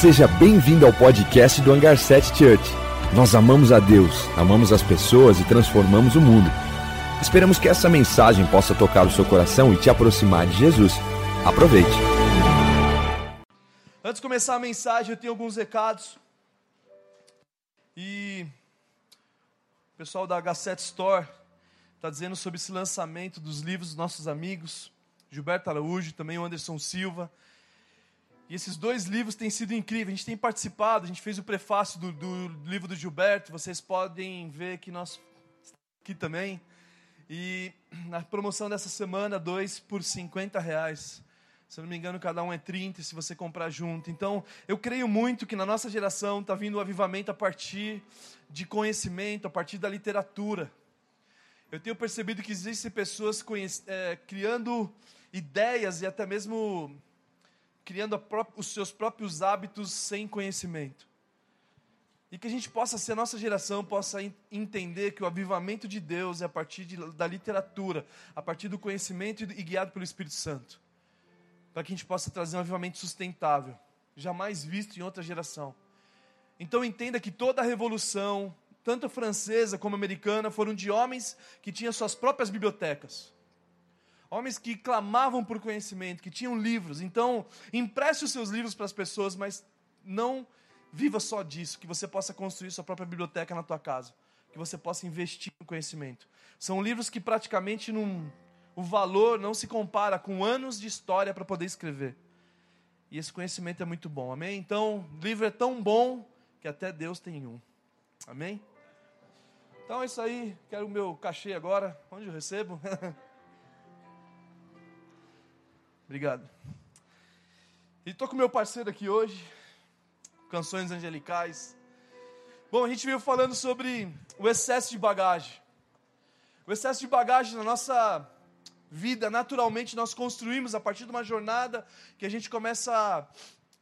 Seja bem-vindo ao podcast do Hangar 7 Church. Nós amamos a Deus, amamos as pessoas e transformamos o mundo. Esperamos que essa mensagem possa tocar o seu coração e te aproximar de Jesus. Aproveite. Antes de começar a mensagem, eu tenho alguns recados. E o pessoal da H7 Store está dizendo sobre esse lançamento dos livros dos nossos amigos, Gilberto Araújo, também o Anderson Silva. E esses dois livros têm sido incríveis. A gente tem participado, a gente fez o prefácio do, do livro do Gilberto. Vocês podem ver que nós aqui também. E na promoção dessa semana, dois por 50 reais. Se eu não me engano, cada um é 30 se você comprar junto. Então, eu creio muito que na nossa geração está vindo o avivamento a partir de conhecimento, a partir da literatura. Eu tenho percebido que existem pessoas é, criando ideias e até mesmo criando os seus próprios hábitos sem conhecimento. E que a gente possa ser, a nossa geração possa entender que o avivamento de Deus é a partir de, da literatura, a partir do conhecimento e guiado pelo Espírito Santo. Para que a gente possa trazer um avivamento sustentável, jamais visto em outra geração. Então entenda que toda a revolução, tanto francesa como americana, foram de homens que tinham suas próprias bibliotecas homens que clamavam por conhecimento, que tinham livros. Então, empreste os seus livros para as pessoas, mas não viva só disso, que você possa construir sua própria biblioteca na tua casa, que você possa investir no conhecimento. São livros que praticamente não, o valor não se compara com anos de história para poder escrever. E esse conhecimento é muito bom, amém? Então, livro é tão bom que até Deus tem um, amém? Então é isso aí, quero o meu cachê agora, onde eu recebo? Obrigado. E estou com meu parceiro aqui hoje, Canções Angelicais. Bom, a gente veio falando sobre o excesso de bagagem. O excesso de bagagem na nossa vida, naturalmente, nós construímos a partir de uma jornada que a gente começa a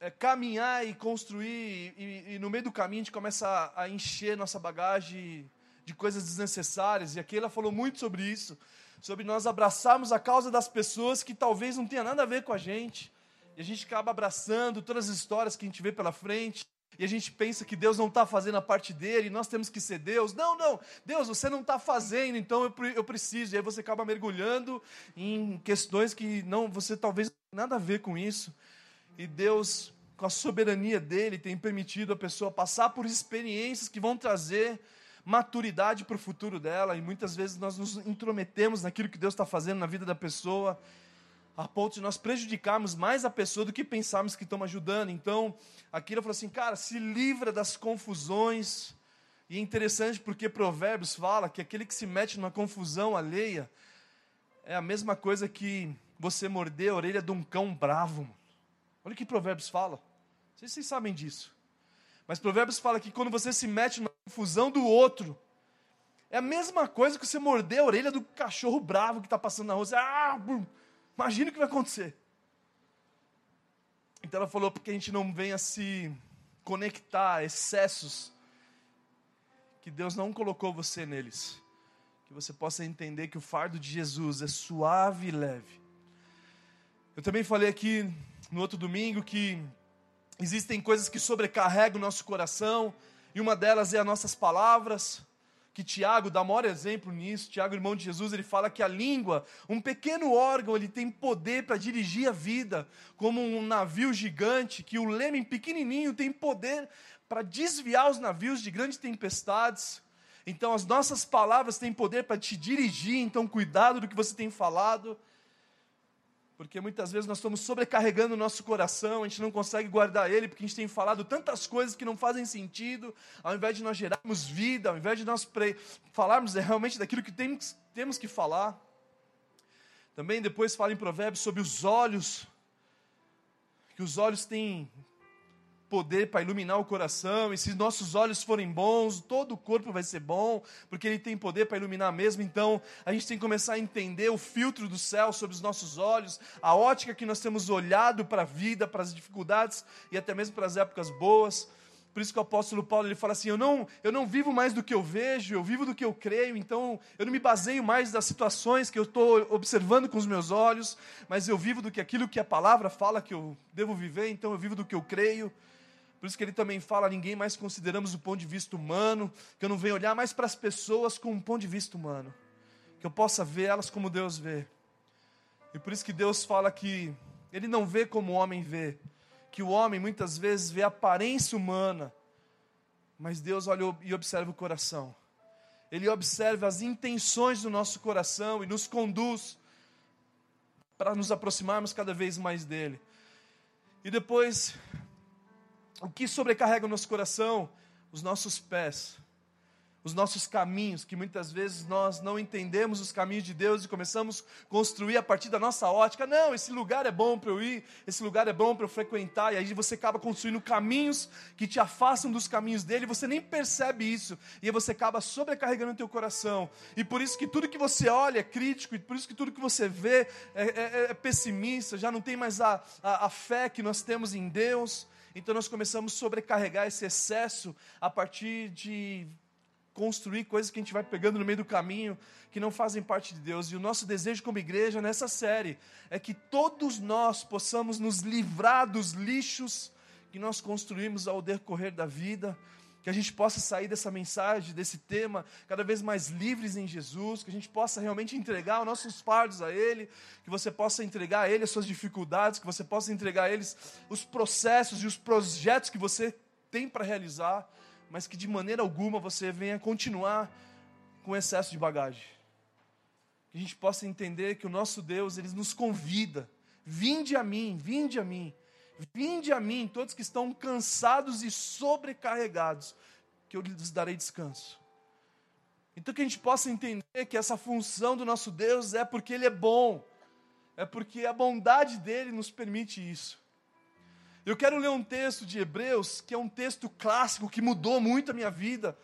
é, caminhar e construir, e, e, no meio do caminho a gente começa a encher nossa bagagem de coisas desnecessárias. E aqui ela falou muito sobre isso sobre nós abraçarmos a causa das pessoas que talvez não tenha nada a ver com a gente. E a gente acaba abraçando todas as histórias que a gente vê pela frente. E a gente pensa que Deus não está fazendo a parte dele, e nós temos que ser Deus. Não, não, Deus, você não está fazendo, então eu, eu preciso. E aí você acaba mergulhando em questões que não, você talvez nada a ver com isso. E Deus, com a soberania dele, tem permitido a pessoa passar por experiências que vão trazer maturidade para o futuro dela, e muitas vezes nós nos intrometemos naquilo que Deus está fazendo na vida da pessoa, a ponto de nós prejudicarmos mais a pessoa do que pensarmos que estamos ajudando. Então, ele falou assim, cara, se livra das confusões. E é interessante porque Provérbios fala que aquele que se mete numa confusão alheia é a mesma coisa que você morder a orelha de um cão bravo. Olha o que Provérbios fala. Não sei se vocês sabem disso. Mas Provérbios fala que quando você se mete confusão do outro, é a mesma coisa que você morder a orelha do cachorro bravo que está passando na rua. Você, ah, imagina o que vai acontecer. Então ela falou porque a gente não venha se conectar a excessos que Deus não colocou você neles. Que você possa entender que o fardo de Jesus é suave e leve. Eu também falei aqui no outro domingo que Existem coisas que sobrecarregam o nosso coração, e uma delas é as nossas palavras, que Tiago dá maior exemplo nisso. Tiago, irmão de Jesus, ele fala que a língua, um pequeno órgão, ele tem poder para dirigir a vida, como um navio gigante, que o leme pequenininho tem poder para desviar os navios de grandes tempestades. Então, as nossas palavras têm poder para te dirigir, então, cuidado do que você tem falado. Porque muitas vezes nós estamos sobrecarregando o nosso coração, a gente não consegue guardar ele, porque a gente tem falado tantas coisas que não fazem sentido, ao invés de nós gerarmos vida, ao invés de nós falarmos realmente daquilo que temos, temos que falar. Também depois fala em Provérbios sobre os olhos, que os olhos têm poder para iluminar o coração, e se nossos olhos forem bons, todo o corpo vai ser bom, porque ele tem poder para iluminar mesmo. Então, a gente tem que começar a entender o filtro do céu sobre os nossos olhos, a ótica que nós temos olhado para a vida, para as dificuldades e até mesmo para as épocas boas. Por isso que o apóstolo Paulo ele fala assim: eu não, eu não vivo mais do que eu vejo, eu vivo do que eu creio, então eu não me baseio mais das situações que eu estou observando com os meus olhos, mas eu vivo do que aquilo que a palavra fala que eu devo viver, então eu vivo do que eu creio. Por isso que ele também fala: ninguém mais consideramos o ponto de vista humano, que eu não venho olhar mais para as pessoas com um ponto de vista humano, que eu possa ver elas como Deus vê. E por isso que Deus fala que ele não vê como o homem vê, que o homem muitas vezes vê a aparência humana, mas Deus olha e observa o coração. Ele observa as intenções do nosso coração e nos conduz para nos aproximarmos cada vez mais dele. E depois, o que sobrecarrega o nosso coração? Os nossos pés os nossos caminhos, que muitas vezes nós não entendemos os caminhos de Deus e começamos a construir a partir da nossa ótica. Não, esse lugar é bom para eu ir, esse lugar é bom para eu frequentar, e aí você acaba construindo caminhos que te afastam dos caminhos dele, você nem percebe isso, e aí você acaba sobrecarregando o teu coração. E por isso que tudo que você olha é crítico, e por isso que tudo que você vê é, é, é pessimista, já não tem mais a, a, a fé que nós temos em Deus. Então nós começamos a sobrecarregar esse excesso a partir de construir coisas que a gente vai pegando no meio do caminho que não fazem parte de Deus. E o nosso desejo como igreja nessa série é que todos nós possamos nos livrar dos lixos que nós construímos ao decorrer da vida, que a gente possa sair dessa mensagem, desse tema, cada vez mais livres em Jesus, que a gente possa realmente entregar os nossos fardos a Ele, que você possa entregar a Ele as suas dificuldades, que você possa entregar a eles os processos e os projetos que você tem para realizar mas que de maneira alguma você venha continuar com excesso de bagagem. Que a gente possa entender que o nosso Deus, ele nos convida. Vinde a mim, vinde a mim, vinde a mim, todos que estão cansados e sobrecarregados, que eu lhes darei descanso. Então que a gente possa entender que essa função do nosso Deus é porque Ele é bom, é porque a bondade dele nos permite isso. Eu quero ler um texto de Hebreus, que é um texto clássico que mudou muito a minha vida.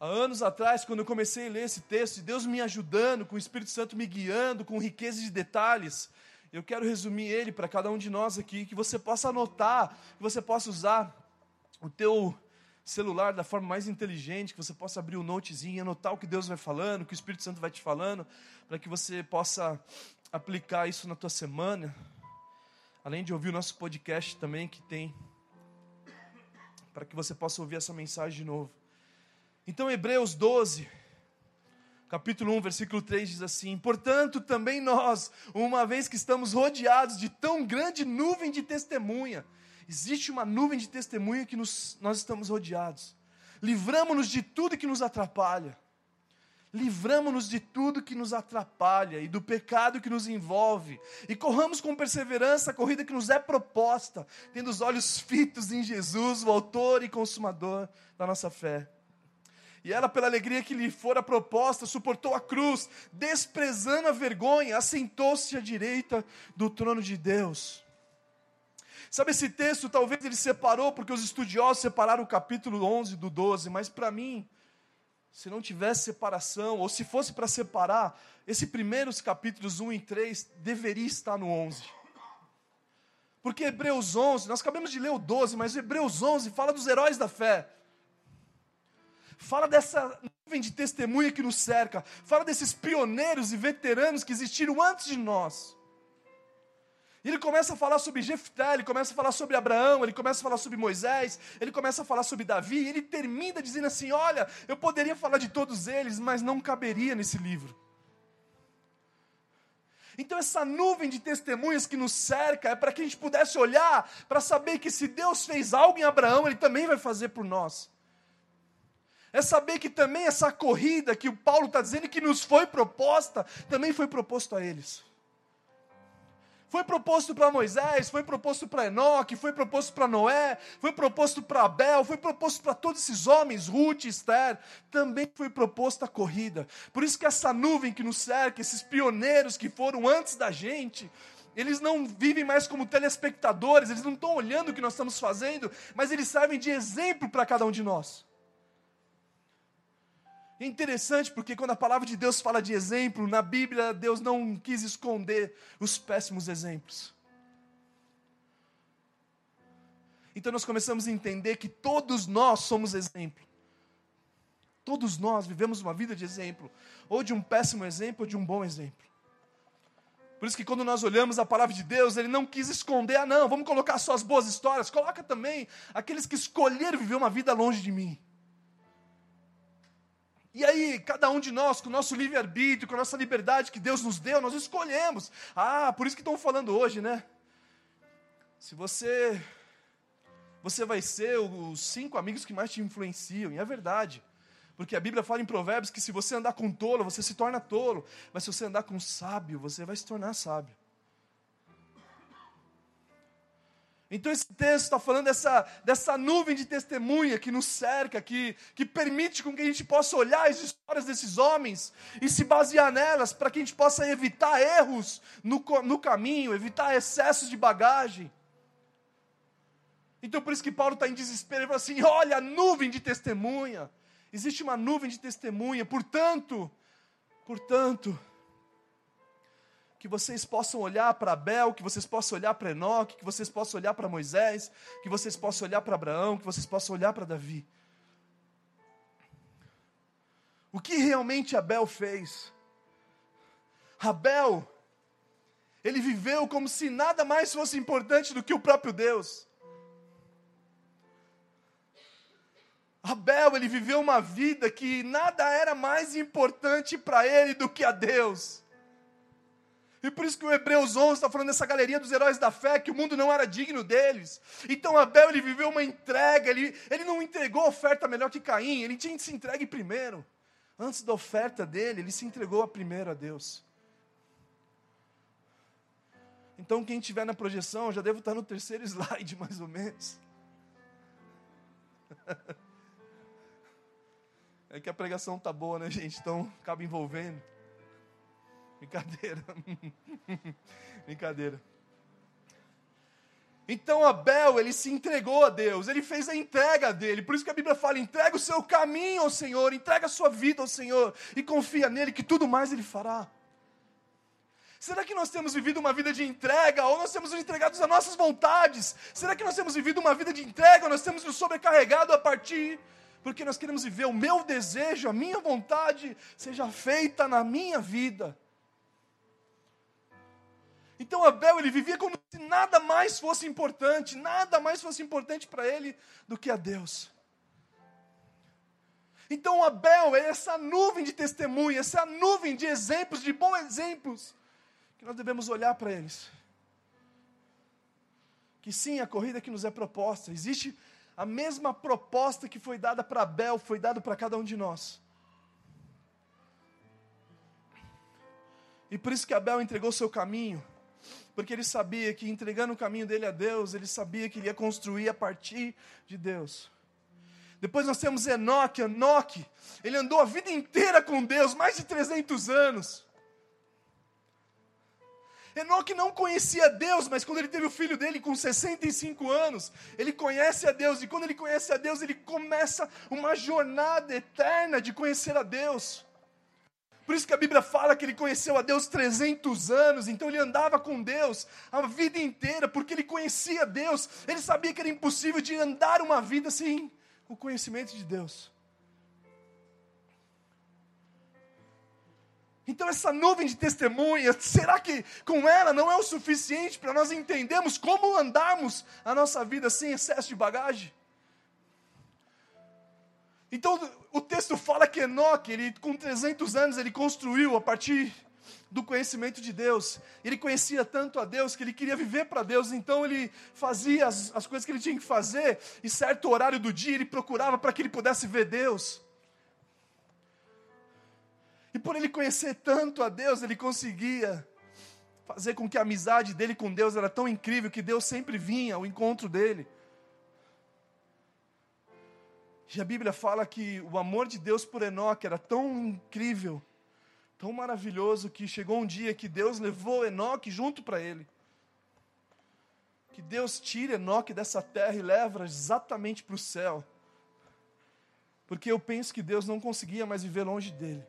Há anos atrás, quando eu comecei a ler esse texto, Deus me ajudando, com o Espírito Santo me guiando, com riqueza de detalhes, eu quero resumir ele para cada um de nós aqui, que você possa anotar, que você possa usar o teu celular da forma mais inteligente, que você possa abrir o um notezinho, anotar o que Deus vai falando, o que o Espírito Santo vai te falando, para que você possa aplicar isso na tua semana além de ouvir o nosso podcast também, que tem, para que você possa ouvir essa mensagem de novo. Então, Hebreus 12, capítulo 1, versículo 3 diz assim: Portanto, também nós, uma vez que estamos rodeados de tão grande nuvem de testemunha, existe uma nuvem de testemunha que nos, nós estamos rodeados, livramos-nos de tudo que nos atrapalha. Livramos-nos de tudo que nos atrapalha e do pecado que nos envolve, e corramos com perseverança a corrida que nos é proposta, tendo os olhos fitos em Jesus, o Autor e Consumador da nossa fé. E ela, pela alegria que lhe fora proposta, suportou a cruz, desprezando a vergonha, assentou-se à direita do trono de Deus. Sabe, esse texto talvez ele separou, porque os estudiosos separaram o capítulo 11 do 12, mas para mim, se não tivesse separação, ou se fosse para separar, esses primeiros capítulos 1 e 3 deveria estar no 11. Porque Hebreus 11, nós acabamos de ler o 12, mas Hebreus 11 fala dos heróis da fé. Fala dessa nuvem de testemunha que nos cerca. Fala desses pioneiros e veteranos que existiram antes de nós. E ele começa a falar sobre Jefté, ele começa a falar sobre Abraão, ele começa a falar sobre Moisés, ele começa a falar sobre Davi, e ele termina dizendo assim: Olha, eu poderia falar de todos eles, mas não caberia nesse livro. Então, essa nuvem de testemunhas que nos cerca é para que a gente pudesse olhar para saber que se Deus fez algo em Abraão, Ele também vai fazer por nós. É saber que também essa corrida que o Paulo está dizendo que nos foi proposta, também foi proposto a eles. Foi proposto para Moisés, foi proposto para Enoque, foi proposto para Noé, foi proposto para Abel, foi proposto para todos esses homens, Ruth, Esther, também foi proposta a corrida. Por isso que essa nuvem que nos cerca, esses pioneiros que foram antes da gente, eles não vivem mais como telespectadores, eles não estão olhando o que nós estamos fazendo, mas eles servem de exemplo para cada um de nós. É interessante porque quando a palavra de Deus fala de exemplo, na Bíblia Deus não quis esconder os péssimos exemplos. Então nós começamos a entender que todos nós somos exemplo. Todos nós vivemos uma vida de exemplo, ou de um péssimo exemplo, ou de um bom exemplo. Por isso que quando nós olhamos a palavra de Deus, ele não quis esconder, ah não, vamos colocar só as boas histórias, coloca também aqueles que escolheram viver uma vida longe de mim. E aí, cada um de nós, com o nosso livre-arbítrio, com a nossa liberdade que Deus nos deu, nós escolhemos. Ah, por isso que estão falando hoje, né? Se você. Você vai ser os cinco amigos que mais te influenciam, e é verdade. Porque a Bíblia fala em Provérbios que se você andar com tolo, você se torna tolo. Mas se você andar com sábio, você vai se tornar sábio. Então esse texto está falando dessa, dessa nuvem de testemunha que nos cerca, que, que permite com que a gente possa olhar as histórias desses homens e se basear nelas para que a gente possa evitar erros no, no caminho, evitar excessos de bagagem. Então por isso que Paulo está em desespero, ele fala assim: olha a nuvem de testemunha. Existe uma nuvem de testemunha, portanto, portanto, que vocês possam olhar para Abel, que vocês possam olhar para Enoque, que vocês possam olhar para Moisés, que vocês possam olhar para Abraão, que vocês possam olhar para Davi. O que realmente Abel fez? Abel, ele viveu como se nada mais fosse importante do que o próprio Deus. Abel, ele viveu uma vida que nada era mais importante para ele do que a Deus. E por isso que o Hebreus 11 está falando dessa galeria dos heróis da fé, que o mundo não era digno deles. Então Abel, ele viveu uma entrega, ele, ele não entregou oferta melhor que Caim, ele tinha que se entregue primeiro. Antes da oferta dele, ele se entregou a primeiro a Deus. Então quem estiver na projeção, já devo estar no terceiro slide, mais ou menos. É que a pregação tá boa, né, gente? Então acaba envolvendo. Brincadeira. Brincadeira. Então Abel, ele se entregou a Deus, ele fez a entrega dele. Por isso que a Bíblia fala: entrega o seu caminho ao Senhor, entrega a sua vida ao Senhor e confia nele que tudo mais ele fará. Será que nós temos vivido uma vida de entrega ou nós temos nos entregado às nossas vontades? Será que nós temos vivido uma vida de entrega ou nós temos nos sobrecarregado a partir porque nós queremos viver o meu desejo, a minha vontade seja feita na minha vida. Então Abel ele vivia como se nada mais fosse importante, nada mais fosse importante para ele do que a Deus. Então Abel é essa nuvem de testemunha, essa nuvem de exemplos, de bons exemplos, que nós devemos olhar para eles. Que sim, a corrida que nos é proposta, existe a mesma proposta que foi dada para Abel foi dada para cada um de nós. E por isso que Abel entregou seu caminho, porque ele sabia que entregando o caminho dele a Deus, ele sabia que ele ia construir a partir de Deus. Depois nós temos Enoque, Enoque, ele andou a vida inteira com Deus, mais de 300 anos. Enoque não conhecia Deus, mas quando ele teve o filho dele com 65 anos, ele conhece a Deus, e quando ele conhece a Deus, ele começa uma jornada eterna de conhecer a Deus. Por isso que a Bíblia fala que ele conheceu a Deus 300 anos, então ele andava com Deus a vida inteira, porque ele conhecia Deus, ele sabia que era impossível de andar uma vida sem o conhecimento de Deus. Então, essa nuvem de testemunhas, será que com ela não é o suficiente para nós entendermos como andarmos a nossa vida sem excesso de bagagem? Então, o texto fala que Enoque, ele, com 300 anos, ele construiu a partir do conhecimento de Deus. Ele conhecia tanto a Deus que ele queria viver para Deus, então ele fazia as, as coisas que ele tinha que fazer, e certo horário do dia ele procurava para que ele pudesse ver Deus. E por ele conhecer tanto a Deus, ele conseguia fazer com que a amizade dele com Deus era tão incrível que Deus sempre vinha ao encontro dele. E a Bíblia fala que o amor de Deus por Enoque era tão incrível, tão maravilhoso, que chegou um dia que Deus levou Enoque junto para ele. Que Deus tira Enoque dessa terra e leva exatamente para o céu. Porque eu penso que Deus não conseguia mais viver longe dele.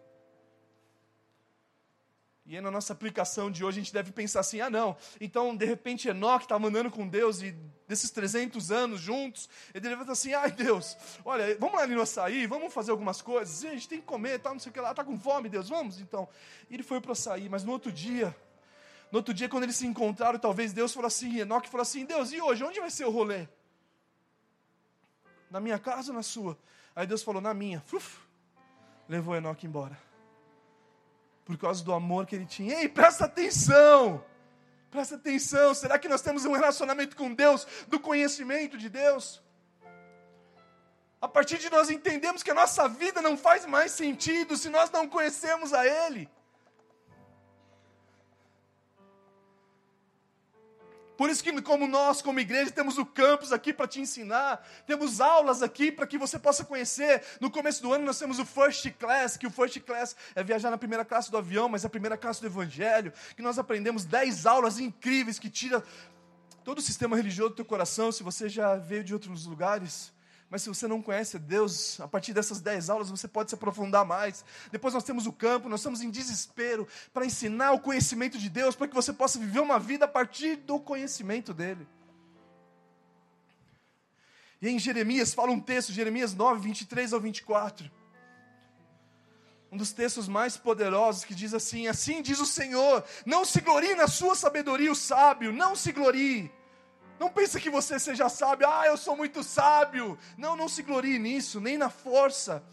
E na nossa aplicação de hoje, a gente deve pensar assim: ah, não, então de repente Enoque está mandando com Deus e desses 300 anos juntos, ele estar assim: ai Deus, olha, vamos lá no açaí, vamos fazer algumas coisas, a gente tem que comer, tal, não sei o que lá, está com fome, Deus, vamos então. E ele foi para o açaí, mas no outro dia, No outro dia, quando eles se encontraram, talvez Deus falou assim, Enoque falou assim, Deus, e hoje, onde vai ser o rolê? Na minha casa ou na sua? Aí Deus falou, na minha. Uf, levou Enoque embora. Por causa do amor que ele tinha. Ei, presta atenção! Presta atenção, será que nós temos um relacionamento com Deus, do conhecimento de Deus? A partir de nós entendemos que a nossa vida não faz mais sentido se nós não conhecemos a Ele. Por isso que, como nós, como igreja, temos o campus aqui para te ensinar, temos aulas aqui para que você possa conhecer. No começo do ano nós temos o First Class, que o First Class é viajar na primeira classe do avião, mas é a primeira classe do Evangelho, que nós aprendemos 10 aulas incríveis que tira todo o sistema religioso do teu coração, se você já veio de outros lugares. Mas se você não conhece Deus, a partir dessas dez aulas você pode se aprofundar mais. Depois nós temos o campo, nós estamos em desespero para ensinar o conhecimento de Deus, para que você possa viver uma vida a partir do conhecimento dEle. E em Jeremias fala um texto, Jeremias 9, 23 ao 24. Um dos textos mais poderosos que diz assim: Assim diz o Senhor, não se glorie na sua sabedoria o sábio, não se glorie não pense que você seja sábio, ah, eu sou muito sábio. Não, não se glorie nisso, nem na força,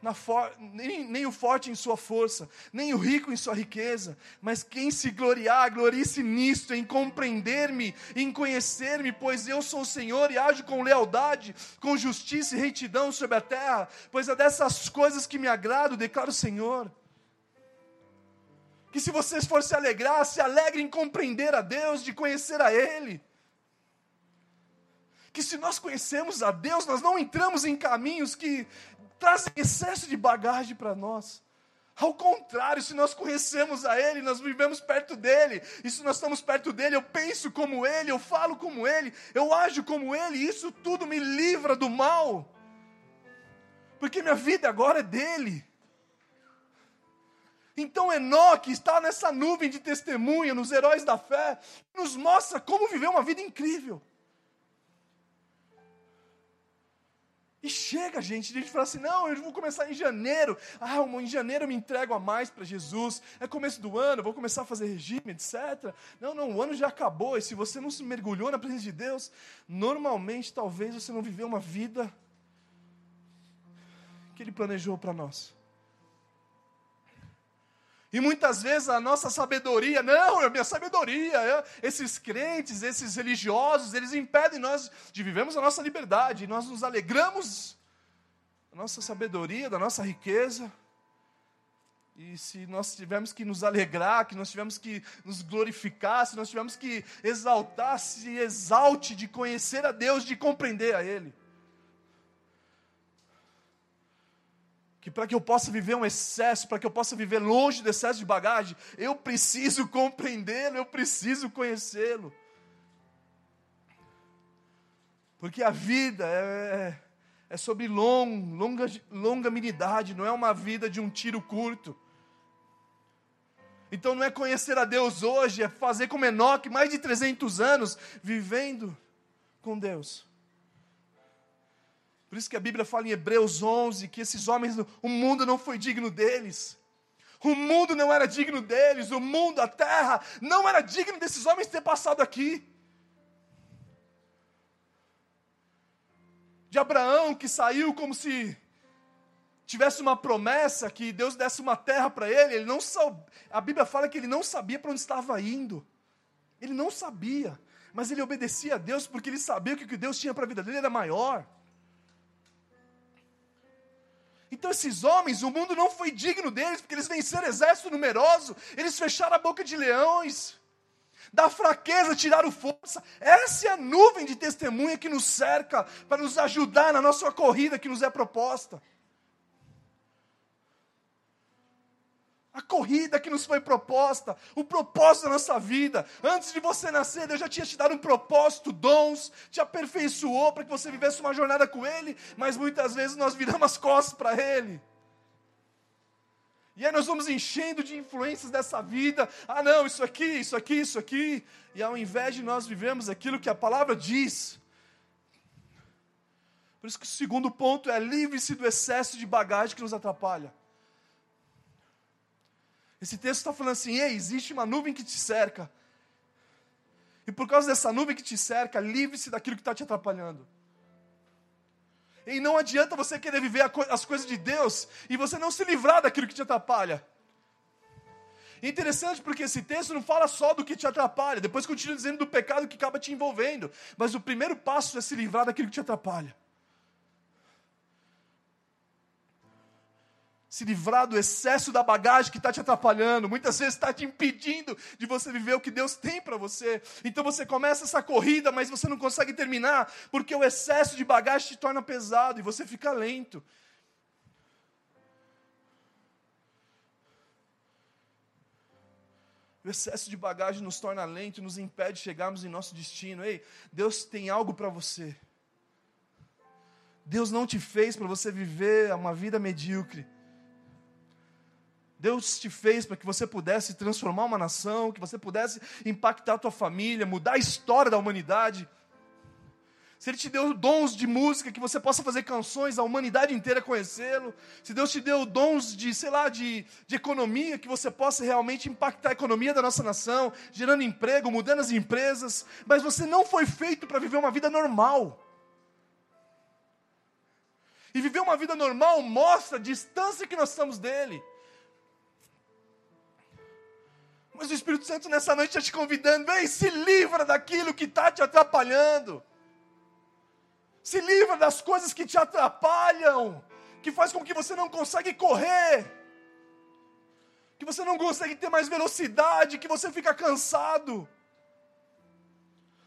na for... nem, nem o forte em sua força, nem o rico em sua riqueza. Mas quem se gloriar, glorie-se nisto, em compreender-me, em conhecer-me, pois eu sou o Senhor e ajo com lealdade, com justiça e retidão sobre a terra. Pois é dessas coisas que me agrado, declara o Senhor que se vocês for se alegrar, se alegrem em compreender a Deus, de conhecer a Ele que se nós conhecemos a Deus, nós não entramos em caminhos que trazem excesso de bagagem para nós. Ao contrário, se nós conhecemos a Ele, nós vivemos perto dEle, e se nós estamos perto dEle, eu penso como Ele, eu falo como Ele, eu ajo como Ele, e isso tudo me livra do mal, porque minha vida agora é dEle. Então Enoque está nessa nuvem de testemunha, nos heróis da fé, nos mostra como viver uma vida incrível. Chega, gente, a gente assim: não, eu vou começar em janeiro. Ah, em janeiro eu me entrego a mais para Jesus. É começo do ano, vou começar a fazer regime, etc. Não, não, o ano já acabou. E se você não se mergulhou na presença de Deus, normalmente talvez você não viveu uma vida que Ele planejou para nós. E muitas vezes a nossa sabedoria, não, é a minha sabedoria, é, esses crentes, esses religiosos, eles impedem nós de vivermos a nossa liberdade, e nós nos alegramos da nossa sabedoria, da nossa riqueza. E se nós tivermos que nos alegrar, que nós tivermos que nos glorificar, se nós tivermos que exaltar, se exalte de conhecer a Deus, de compreender a Ele. Que para que eu possa viver um excesso, para que eu possa viver longe do excesso de bagagem, eu preciso compreendê-lo, eu preciso conhecê-lo. Porque a vida é, é sobre long, longa, longanimidade, não é uma vida de um tiro curto. Então não é conhecer a Deus hoje, é fazer como Enoque, mais de 300 anos vivendo com Deus. Por isso que a Bíblia fala em Hebreus 11 que esses homens, o mundo não foi digno deles. O mundo não era digno deles, o mundo, a terra, não era digno desses homens ter passado aqui. De Abraão que saiu como se tivesse uma promessa que Deus desse uma terra para ele, ele não a Bíblia fala que ele não sabia para onde estava indo. Ele não sabia, mas ele obedecia a Deus porque ele sabia que o que Deus tinha para a vida dele era maior. Então, esses homens, o mundo não foi digno deles, porque eles venceram exército numeroso, eles fecharam a boca de leões, da fraqueza tiraram força. Essa é a nuvem de testemunha que nos cerca para nos ajudar na nossa corrida que nos é proposta. A corrida que nos foi proposta, o propósito da nossa vida. Antes de você nascer, Deus já tinha te dado um propósito, dons, te aperfeiçoou para que você vivesse uma jornada com Ele, mas muitas vezes nós viramos as costas para Ele. E aí nós vamos enchendo de influências dessa vida. Ah, não, isso aqui, isso aqui, isso aqui. E ao invés de nós vivemos aquilo que a palavra diz. Por isso que o segundo ponto é livre-se do excesso de bagagem que nos atrapalha. Esse texto está falando assim: ei, existe uma nuvem que te cerca. E por causa dessa nuvem que te cerca, livre-se daquilo que está te atrapalhando. E não adianta você querer viver as coisas de Deus e você não se livrar daquilo que te atrapalha. Interessante porque esse texto não fala só do que te atrapalha, depois continua dizendo do pecado que acaba te envolvendo. Mas o primeiro passo é se livrar daquilo que te atrapalha. Se livrar do excesso da bagagem que está te atrapalhando, muitas vezes está te impedindo de você viver o que Deus tem para você. Então você começa essa corrida, mas você não consegue terminar, porque o excesso de bagagem te torna pesado e você fica lento. O excesso de bagagem nos torna lento, nos impede de chegarmos em nosso destino. Ei, Deus tem algo para você. Deus não te fez para você viver uma vida medíocre. Deus te fez para que você pudesse transformar uma nação, que você pudesse impactar a tua família, mudar a história da humanidade. Se Ele te deu dons de música, que você possa fazer canções, a humanidade inteira conhecê-lo. Se Deus te deu dons de, sei lá, de, de economia, que você possa realmente impactar a economia da nossa nação, gerando emprego, mudando as empresas. Mas você não foi feito para viver uma vida normal. E viver uma vida normal mostra a distância que nós estamos dele. Mas o Espírito Santo nessa noite está te convidando, vem, se livra daquilo que está te atrapalhando. Se livra das coisas que te atrapalham, que faz com que você não consegue correr, que você não consegue ter mais velocidade, que você fica cansado,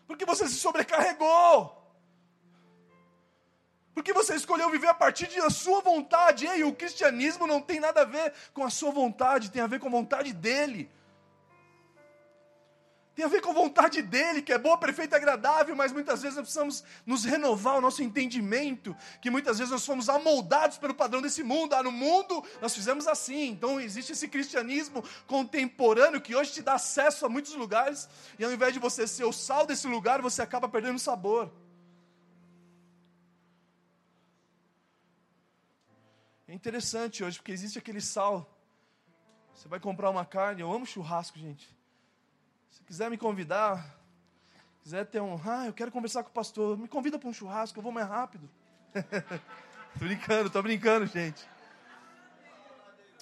porque você se sobrecarregou. Porque você escolheu viver a partir da sua vontade. E o cristianismo não tem nada a ver com a sua vontade, tem a ver com a vontade dele. Tem a ver com a vontade dele, que é boa, perfeita e agradável, mas muitas vezes nós precisamos nos renovar o nosso entendimento, que muitas vezes nós fomos amoldados pelo padrão desse mundo. Ah, no mundo nós fizemos assim. Então existe esse cristianismo contemporâneo que hoje te dá acesso a muitos lugares, e ao invés de você ser o sal desse lugar, você acaba perdendo o sabor. É interessante hoje, porque existe aquele sal. Você vai comprar uma carne, eu amo churrasco, gente quiser me convidar, quiser ter um, ah, eu quero conversar com o pastor, me convida para um churrasco, eu vou mais rápido. tô brincando, tô brincando, gente.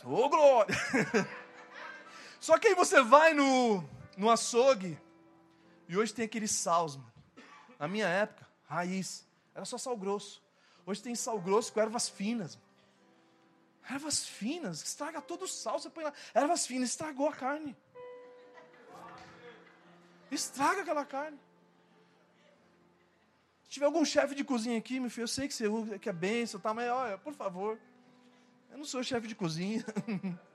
Ô, oh, glória! Só que aí você vai no, no açougue, e hoje tem aqueles sal, mano. Na minha época, raiz, era só sal grosso. Hoje tem sal grosso com ervas finas. Mano. Ervas finas, estraga todo o sal, você põe lá. Ervas finas, estragou a carne. Estraga aquela carne. Se tiver algum chefe de cozinha aqui, meu filho, eu sei que você que é benção, tá, mas olha, por favor, eu não sou chefe de cozinha.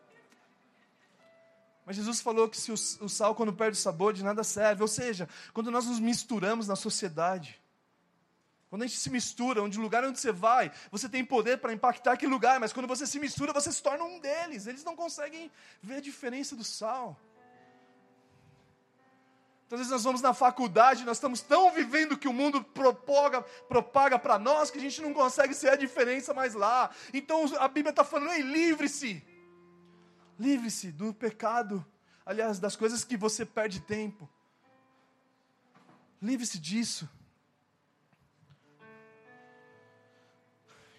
Mas Jesus falou que se o, o, sal, quando perde o sabor, de nada serve. Ou seja, quando nós nos misturamos na sociedade, quando a gente se mistura, onde o lugar onde você vai, você tem poder para impactar aquele lugar, mas quando você se mistura, você se torna um deles. Eles não conseguem ver a diferença do sal. Então, às vezes nós vamos na faculdade, nós estamos tão vivendo que o mundo propaga para nós que a gente não consegue ser a diferença mais lá. Então a Bíblia está falando, ei, livre-se. Livre-se do pecado. Aliás, das coisas que você perde tempo. Livre-se disso.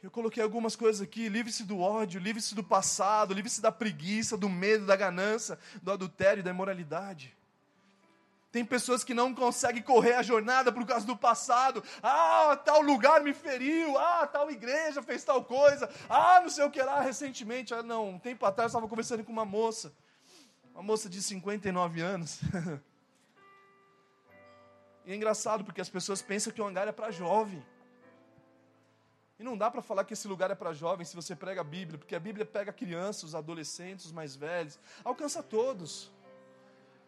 Eu coloquei algumas coisas aqui: livre-se do ódio, livre-se do passado, livre-se da preguiça, do medo, da ganância, do adultério da imoralidade. Tem pessoas que não conseguem correr a jornada por causa do passado. Ah, tal lugar me feriu. Ah, tal igreja fez tal coisa. Ah, não sei o que lá recentemente. Ah, não, um tempo atrás eu estava conversando com uma moça. Uma moça de 59 anos. e é engraçado porque as pessoas pensam que o hangar é para jovem. E não dá para falar que esse lugar é para jovem se você prega a Bíblia, porque a Bíblia pega crianças, os adolescentes, os mais velhos, alcança todos.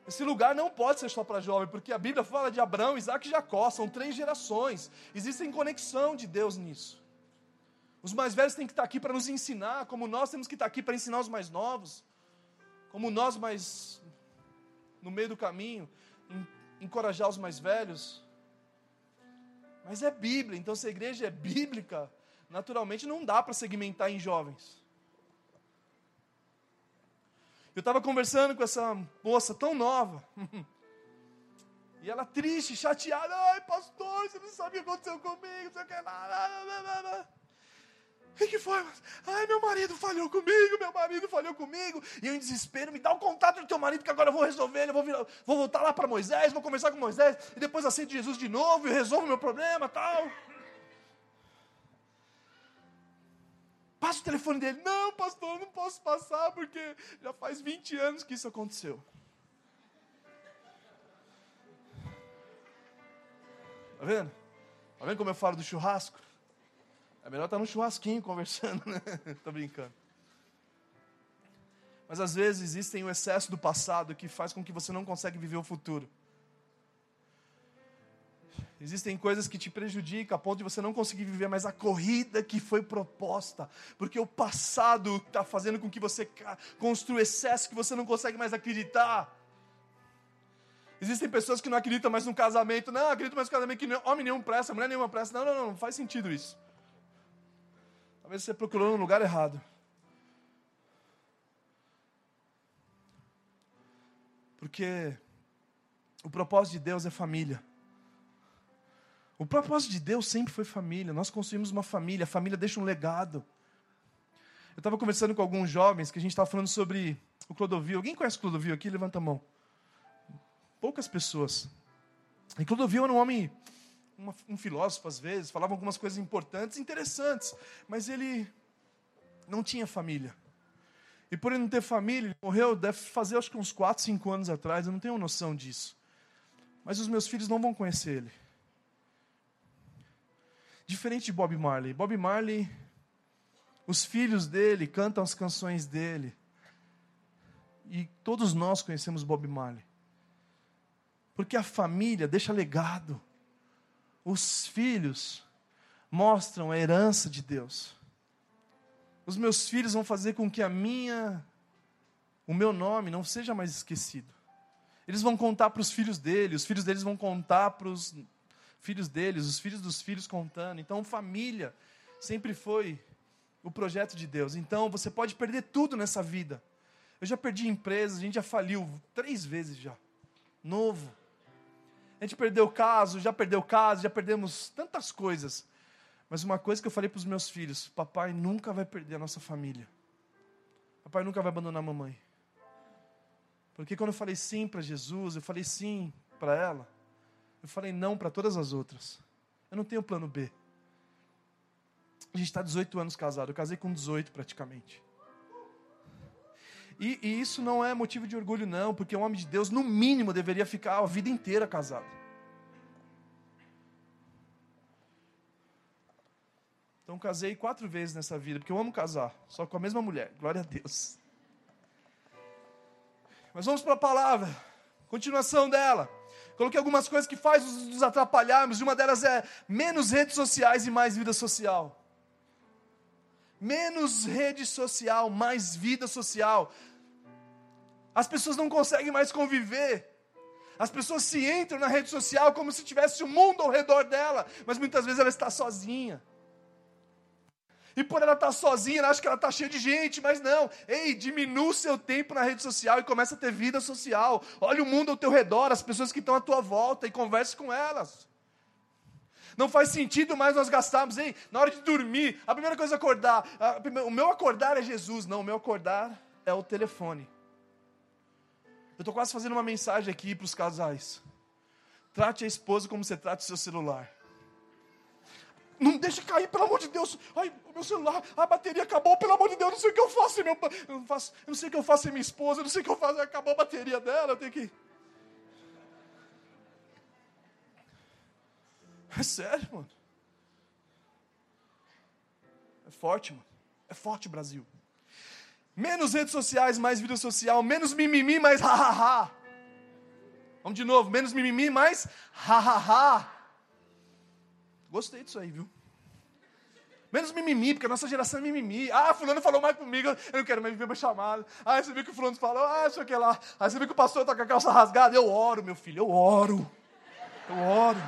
Esse lugar não pode ser só para jovem, porque a Bíblia fala de Abraão, Isaac e Jacó, são três gerações. Existe conexão de Deus nisso. Os mais velhos têm que estar aqui para nos ensinar, como nós temos que estar aqui para ensinar os mais novos. Como nós, mais no meio do caminho, encorajar os mais velhos. Mas é Bíblia, então se a igreja é bíblica, naturalmente não dá para segmentar em jovens. Eu estava conversando com essa moça tão nova. E ela triste, chateada. Ai, pastor, você não sabe o que aconteceu comigo. Você quer lá. O que, foi? Ai, meu marido falhou comigo, meu marido falhou comigo. E eu em desespero, me dá o contato do teu marido que agora eu vou resolver. Eu vou, virar, vou voltar lá para Moisés, vou conversar com Moisés. E depois aceito Jesus de novo e resolvo meu problema tal. Passa o telefone dele. Não, pastor, não posso passar porque já faz 20 anos que isso aconteceu. Tá vendo? Tá vendo como eu falo do churrasco? É melhor estar no churrasquinho conversando, né? Tô brincando. Mas às vezes existem o excesso do passado que faz com que você não consegue viver o futuro. Existem coisas que te prejudicam a ponto de você não conseguir viver mais a corrida que foi proposta, porque o passado está fazendo com que você construa excesso que você não consegue mais acreditar. Existem pessoas que não acreditam mais no casamento, não acreditam mais no casamento que homem nenhum presta, mulher nenhuma presta. Não, não, não, não faz sentido isso. Talvez você procurou no lugar errado. Porque o propósito de Deus é família. O propósito de Deus sempre foi família. Nós construímos uma família, a família deixa um legado. Eu estava conversando com alguns jovens que a gente estava falando sobre o Clodovil. Alguém conhece o Clodovil aqui? Levanta a mão. Poucas pessoas. E Clodovil era um homem, um filósofo às vezes, falava algumas coisas importantes, interessantes, mas ele não tinha família. E por ele não ter família, ele morreu, deve fazer acho que uns 4, 5 anos atrás, eu não tenho noção disso. Mas os meus filhos não vão conhecer ele. Diferente de Bob Marley. Bob Marley, os filhos dele cantam as canções dele. E todos nós conhecemos Bob Marley. Porque a família deixa legado. Os filhos mostram a herança de Deus. Os meus filhos vão fazer com que a minha o meu nome não seja mais esquecido. Eles vão contar para os filhos dele, os filhos deles vão contar para os filhos deles, os filhos dos filhos contando. Então, família sempre foi o projeto de Deus. Então, você pode perder tudo nessa vida. Eu já perdi empresas, a gente já faliu três vezes já. Novo. A gente perdeu caso, já perdeu caso, já perdemos tantas coisas. Mas uma coisa que eu falei para os meus filhos: papai nunca vai perder a nossa família. Papai nunca vai abandonar a mamãe. Porque quando eu falei sim para Jesus, eu falei sim para ela, eu falei não para todas as outras. Eu não tenho plano B. A gente está 18 anos casado. Eu casei com 18 praticamente. E, e, isso não é motivo de orgulho, não, porque um homem de Deus, no mínimo, deveria ficar a vida inteira casado. Então, casei quatro vezes nessa vida, porque eu amo casar, só com a mesma mulher. Glória a Deus. Mas vamos para a palavra, continuação dela. Coloquei algumas coisas que faz nos atrapalharmos, e uma delas é menos redes sociais e mais vida social. Menos rede social, mais vida social. As pessoas não conseguem mais conviver. As pessoas se entram na rede social como se tivesse o um mundo ao redor dela, mas muitas vezes ela está sozinha. E por ela estar sozinha, ela acha que ela está cheia de gente, mas não. Ei, diminua o seu tempo na rede social e começa a ter vida social. Olha o mundo ao teu redor, as pessoas que estão à tua volta e converse com elas. Não faz sentido mais nós gastarmos, ei, na hora de dormir, a primeira coisa é acordar. O meu acordar é Jesus, não, o meu acordar é o telefone. Eu estou quase fazendo uma mensagem aqui para os casais. Trate a esposa como você trata o seu celular. Não deixa cair, pelo amor de Deus. Ai, o meu celular, a bateria acabou, pelo amor de Deus, não sei o que eu faço. Meu, eu, não faço eu não sei o que eu faço sem minha esposa, eu não sei o que eu faço, acabou a bateria dela, eu tenho que. É sério, mano. É forte, mano. É forte, Brasil. Menos redes sociais, mais vida social. Menos mimimi, mais ha-ha-ha. Vamos de novo. Menos mimimi, mais ha-ha-ha. Gostei disso aí, viu? Menos mimimi, porque a nossa geração é mimimi. Ah, fulano falou mais comigo, eu não quero mais viver uma chamada. Ah, você viu que o fulano falou, ah, sei o que lá. Ah, você viu que o pastor está com a calça rasgada. Eu oro, meu filho, eu oro. Eu oro.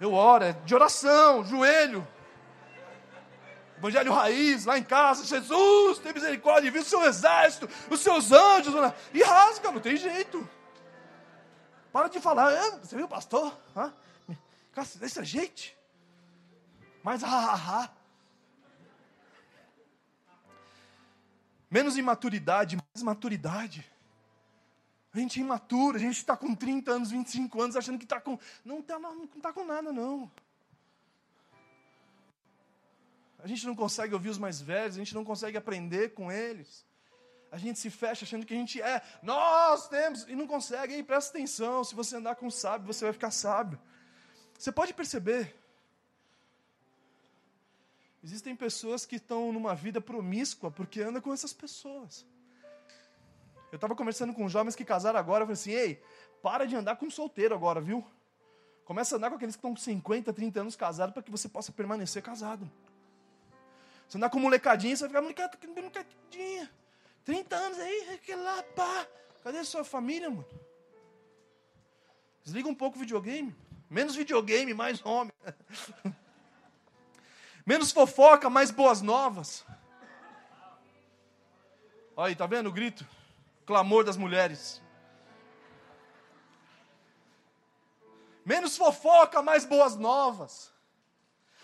Eu oro, é de oração, joelho. evangelho raiz, lá em casa, Jesus, tem misericórdia, viu o seu exército, os seus anjos, e rasga, não tem jeito. Para de falar, ah, você viu, pastor? Ah, desse jeito. Mas, ah, ah, ah. Menos imaturidade, mais maturidade. A gente é imaturo, a gente está com 30 anos, 25 anos, achando que está com. Não está não tá com nada, não. A gente não consegue ouvir os mais velhos, a gente não consegue aprender com eles. A gente se fecha achando que a gente é, nós temos, e não consegue. Aí presta atenção, se você andar com sábio, você vai ficar sábio. Você pode perceber. Existem pessoas que estão numa vida promíscua porque andam com essas pessoas. Eu estava conversando com jovens que casaram agora, eu falei assim, ei, para de andar com solteiro agora, viu? Começa a andar com aqueles que estão com 50, 30 anos casados para que você possa permanecer casado. Você andar com molecadinha, você vai ficar molecadinha. 30 anos aí, aquele lá, pá. Cadê a sua família, mano? Desliga um pouco o videogame. Menos videogame, mais homem. Menos fofoca, mais boas novas. Olha aí, tá vendo o grito? O clamor das mulheres. Menos fofoca, mais boas novas.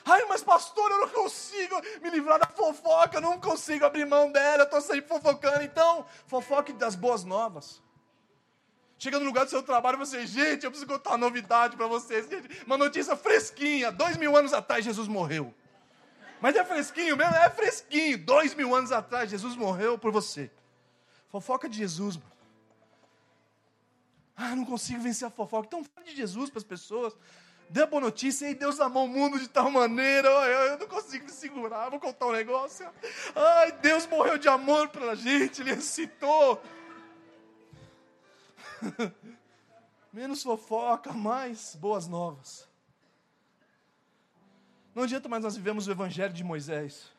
Ai, mas pastor, eu não consigo me livrar da fofoca, eu não consigo abrir mão dela, eu estou sempre fofocando. Então, fofoque das boas novas. Chega no lugar do seu trabalho e você, gente, eu preciso contar uma novidade para vocês. Uma notícia fresquinha. Dois mil anos atrás, Jesus morreu. Mas é fresquinho mesmo? É fresquinho. Dois mil anos atrás, Jesus morreu por você. Fofoca de Jesus, mano. Ah, não consigo vencer a fofoca. Então fala de Jesus para as pessoas. Dê a boa notícia, e Deus amou o mundo de tal maneira, eu não consigo me segurar, vou contar um negócio. Ai, Deus morreu de amor pela gente, Ele ressuscitou. Menos fofoca, mais boas novas. Não adianta mais nós vivemos o evangelho de Moisés.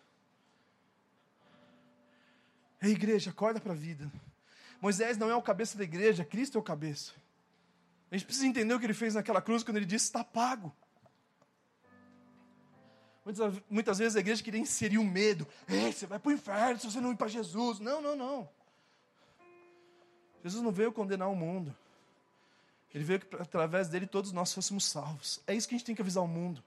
Ei, igreja, acorda para a vida. Moisés não é o cabeça da igreja, Cristo é o cabeça. A gente precisa entender o que ele fez naquela cruz quando ele disse: está pago. Muitas, muitas vezes a igreja queria inserir o medo. Ei, você vai para o inferno se você não ir para Jesus. Não, não, não. Jesus não veio condenar o mundo. Ele veio que através dele todos nós fôssemos salvos. É isso que a gente tem que avisar o mundo.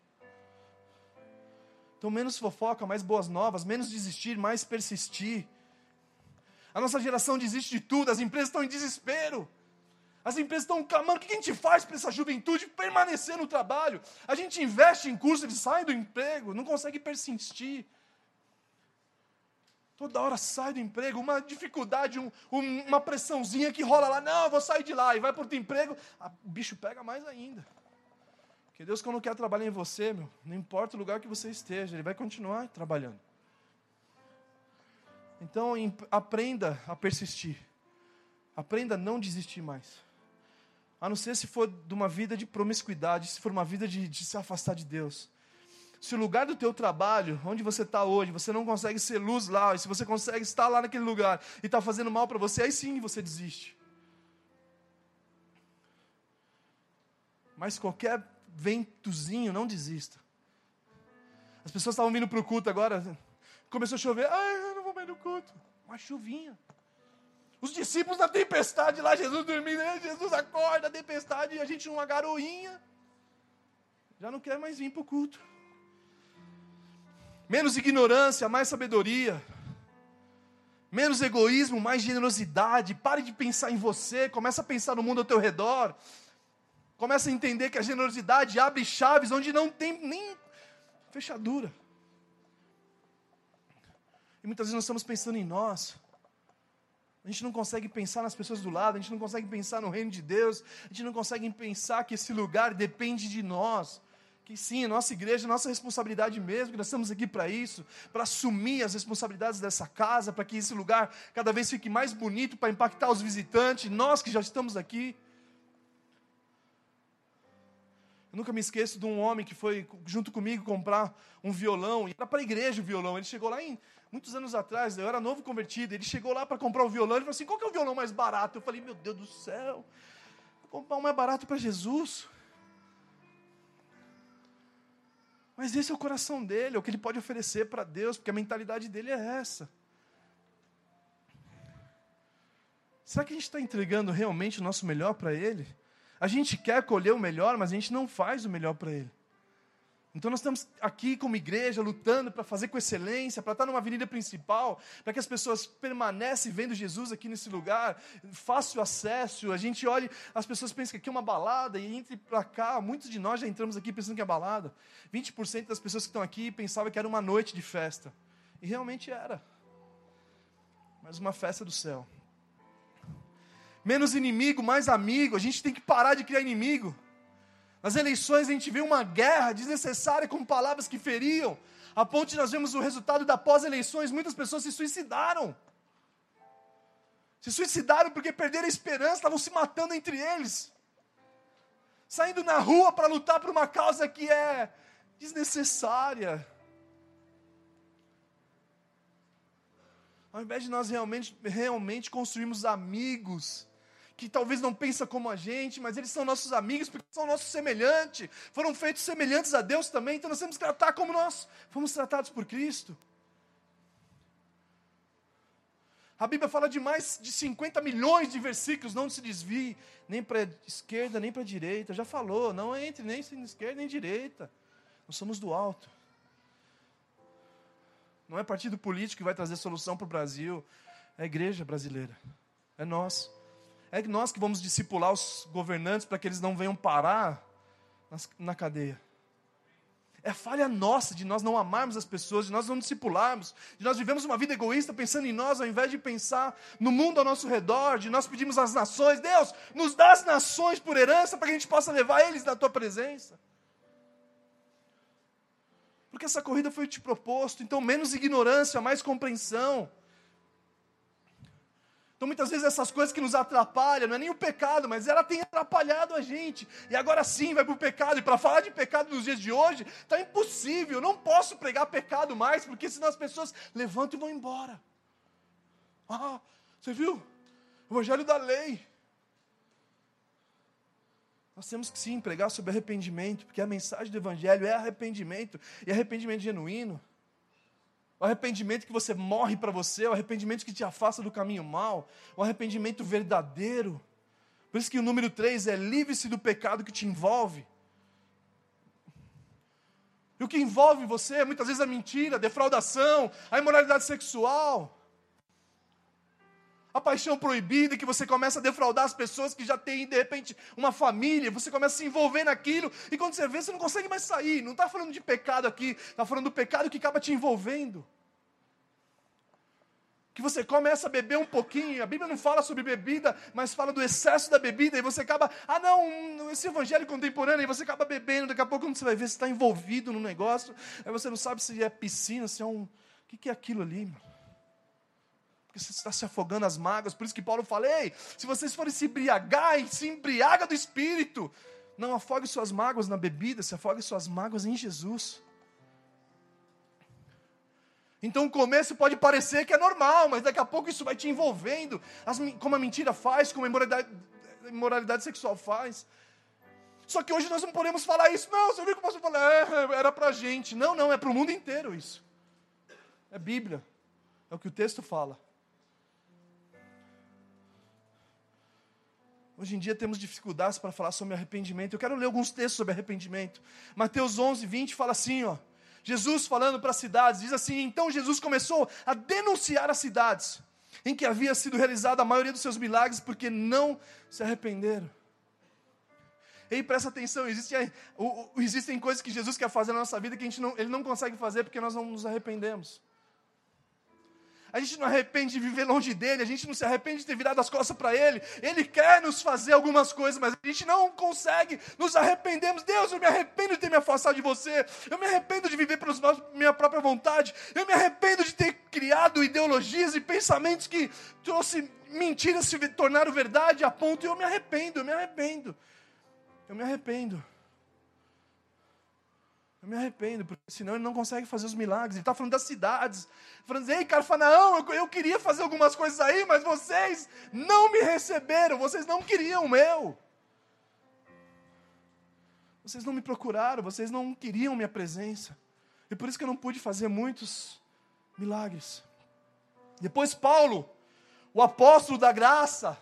Então, menos fofoca, mais boas novas, menos desistir, mais persistir. A nossa geração desiste de tudo, as empresas estão em desespero. As empresas estão clamando: o que a gente faz para essa juventude permanecer no trabalho? A gente investe em curso, eles saem do emprego, não consegue persistir. Toda hora sai do emprego, uma dificuldade, um, um, uma pressãozinha que rola lá, não, eu vou sair de lá, e vai para outro emprego, a, o bicho pega mais ainda. Porque Deus, quando quer trabalhar em você, meu, não importa o lugar que você esteja, Ele vai continuar trabalhando. Então, aprenda a persistir. Aprenda a não desistir mais. A não ser se for de uma vida de promiscuidade, se for uma vida de, de se afastar de Deus. Se o lugar do teu trabalho, onde você está hoje, você não consegue ser luz lá, e se você consegue estar lá naquele lugar e está fazendo mal para você, aí sim você desiste. Mas qualquer ventozinho, não desista. As pessoas estavam vindo para o culto agora, começou a chover, ai, eu não vou mais no culto. Uma chuvinha. Os discípulos na tempestade lá, Jesus dormindo, Jesus acorda, tempestade, e a gente numa garoinha. Já não quer mais vir para o culto. Menos ignorância, mais sabedoria. Menos egoísmo, mais generosidade. Pare de pensar em você, começa a pensar no mundo ao teu redor. Começa a entender que a generosidade abre chaves onde não tem nem fechadura. E muitas vezes nós estamos pensando em nós. A gente não consegue pensar nas pessoas do lado, a gente não consegue pensar no reino de Deus, a gente não consegue pensar que esse lugar depende de nós. Que sim, nossa igreja, nossa responsabilidade mesmo, que nós estamos aqui para isso, para assumir as responsabilidades dessa casa, para que esse lugar cada vez fique mais bonito, para impactar os visitantes, nós que já estamos aqui. Eu nunca me esqueço de um homem que foi junto comigo comprar um violão, e era para a igreja o violão. Ele chegou lá em muitos anos atrás, eu era novo convertido, ele chegou lá para comprar o violão, ele falou assim, qual que é o violão mais barato? Eu falei, meu Deus do céu, vou comprar um mais barato para Jesus. Mas esse é o coração dele, é o que ele pode oferecer para Deus, porque a mentalidade dele é essa. Será que a gente está entregando realmente o nosso melhor para ele? A gente quer colher o melhor, mas a gente não faz o melhor para ele. Então nós estamos aqui como igreja lutando para fazer com excelência, para estar numa avenida principal, para que as pessoas permanecem vendo Jesus aqui nesse lugar, fácil acesso. A gente olha, as pessoas pensam que aqui é uma balada e entre para cá. Muitos de nós já entramos aqui pensando que é balada. 20% das pessoas que estão aqui pensavam que era uma noite de festa. E realmente era. Mas uma festa do céu. Menos inimigo, mais amigo. A gente tem que parar de criar inimigo. Nas eleições a gente vê uma guerra desnecessária com palavras que feriam. A ponto de nós vemos o resultado da pós-eleições, muitas pessoas se suicidaram. Se suicidaram porque perderam a esperança, estavam se matando entre eles. Saindo na rua para lutar por uma causa que é desnecessária. Ao invés de nós realmente, realmente construirmos amigos, que talvez não pensa como a gente, mas eles são nossos amigos porque são nossos semelhantes, foram feitos semelhantes a Deus também, então nós temos que tratar como nós fomos tratados por Cristo. A Bíblia fala de mais de 50 milhões de versículos, não se desvie nem para a esquerda nem para a direita. Já falou, não entre nem na esquerda nem direita. Nós somos do alto. Não é partido político que vai trazer solução para o Brasil, é a igreja brasileira, é nós. É nós que vamos discipular os governantes para que eles não venham parar na cadeia. É falha nossa de nós não amarmos as pessoas, de nós não discipularmos, de nós vivemos uma vida egoísta pensando em nós ao invés de pensar no mundo ao nosso redor, de nós pedimos às nações, Deus, nos dá as nações por herança para que a gente possa levar eles na tua presença. Porque essa corrida foi te proposto, então menos ignorância, mais compreensão. Então, muitas vezes, essas coisas que nos atrapalham, não é nem o pecado, mas ela tem atrapalhado a gente. E agora sim vai para o pecado. E para falar de pecado nos dias de hoje, está impossível. Eu não posso pregar pecado mais, porque senão as pessoas levantam e vão embora. Ah, você viu? O Evangelho da lei. Nós temos que sim pregar sobre arrependimento, porque a mensagem do Evangelho é arrependimento, e arrependimento genuíno. O arrependimento que você morre para você, o arrependimento que te afasta do caminho mal, o arrependimento verdadeiro. Por isso que o número 3 é livre-se do pecado que te envolve. E o que envolve você, muitas vezes a mentira, a defraudação, a imoralidade sexual, a paixão proibida, que você começa a defraudar as pessoas que já têm, de repente, uma família, você começa a se envolver naquilo, e quando você vê, você não consegue mais sair. Não está falando de pecado aqui, está falando do pecado que acaba te envolvendo. Que você começa a beber um pouquinho, a Bíblia não fala sobre bebida, mas fala do excesso da bebida, e você acaba, ah não, esse evangelho contemporâneo, e você acaba bebendo, daqui a pouco você vai ver, você está envolvido no negócio, aí você não sabe se é piscina, se é um. O que é aquilo ali, mano? Porque você está se afogando as mágoas. Por isso que Paulo fala: Ei, se vocês forem se embriagar, se embriaga do espírito. Não afogue suas mágoas na bebida, se afogue suas mágoas em Jesus. Então o começo pode parecer que é normal, mas daqui a pouco isso vai te envolvendo, as, como a mentira faz, como a imoralidade, a imoralidade sexual faz. Só que hoje nós não podemos falar isso. Não, você viu que eu posso falar? É, era para gente. Não, não, é para o mundo inteiro isso. É Bíblia. É o que o texto fala. Hoje em dia temos dificuldades para falar sobre arrependimento. Eu quero ler alguns textos sobre arrependimento. Mateus 11, 20 fala assim, ó. Jesus falando para as cidades, diz assim: Então Jesus começou a denunciar as cidades em que havia sido realizada a maioria dos seus milagres, porque não se arrependeram. Ei, presta atenção, existem, existem coisas que Jesus quer fazer na nossa vida que a gente não, ele não consegue fazer porque nós não nos arrependemos a gente não arrepende de viver longe dele, a gente não se arrepende de ter virado as costas para ele. Ele quer nos fazer algumas coisas, mas a gente não consegue, nos arrependemos. Deus, eu me arrependo de ter me afastado de você, eu me arrependo de viver pela minha própria vontade, eu me arrependo de ter criado ideologias e pensamentos que trouxe mentiras se tornaram verdade a ponto, eu me arrependo, eu me arrependo. Eu me arrependo. Eu me arrependo, porque senão ele não consegue fazer os milagres. Ele está falando das cidades. Falando, ei, Carfanaão, eu, eu queria fazer algumas coisas aí, mas vocês não me receberam, vocês não queriam o meu. Vocês não me procuraram, vocês não queriam minha presença. E por isso que eu não pude fazer muitos milagres. Depois, Paulo, o apóstolo da graça,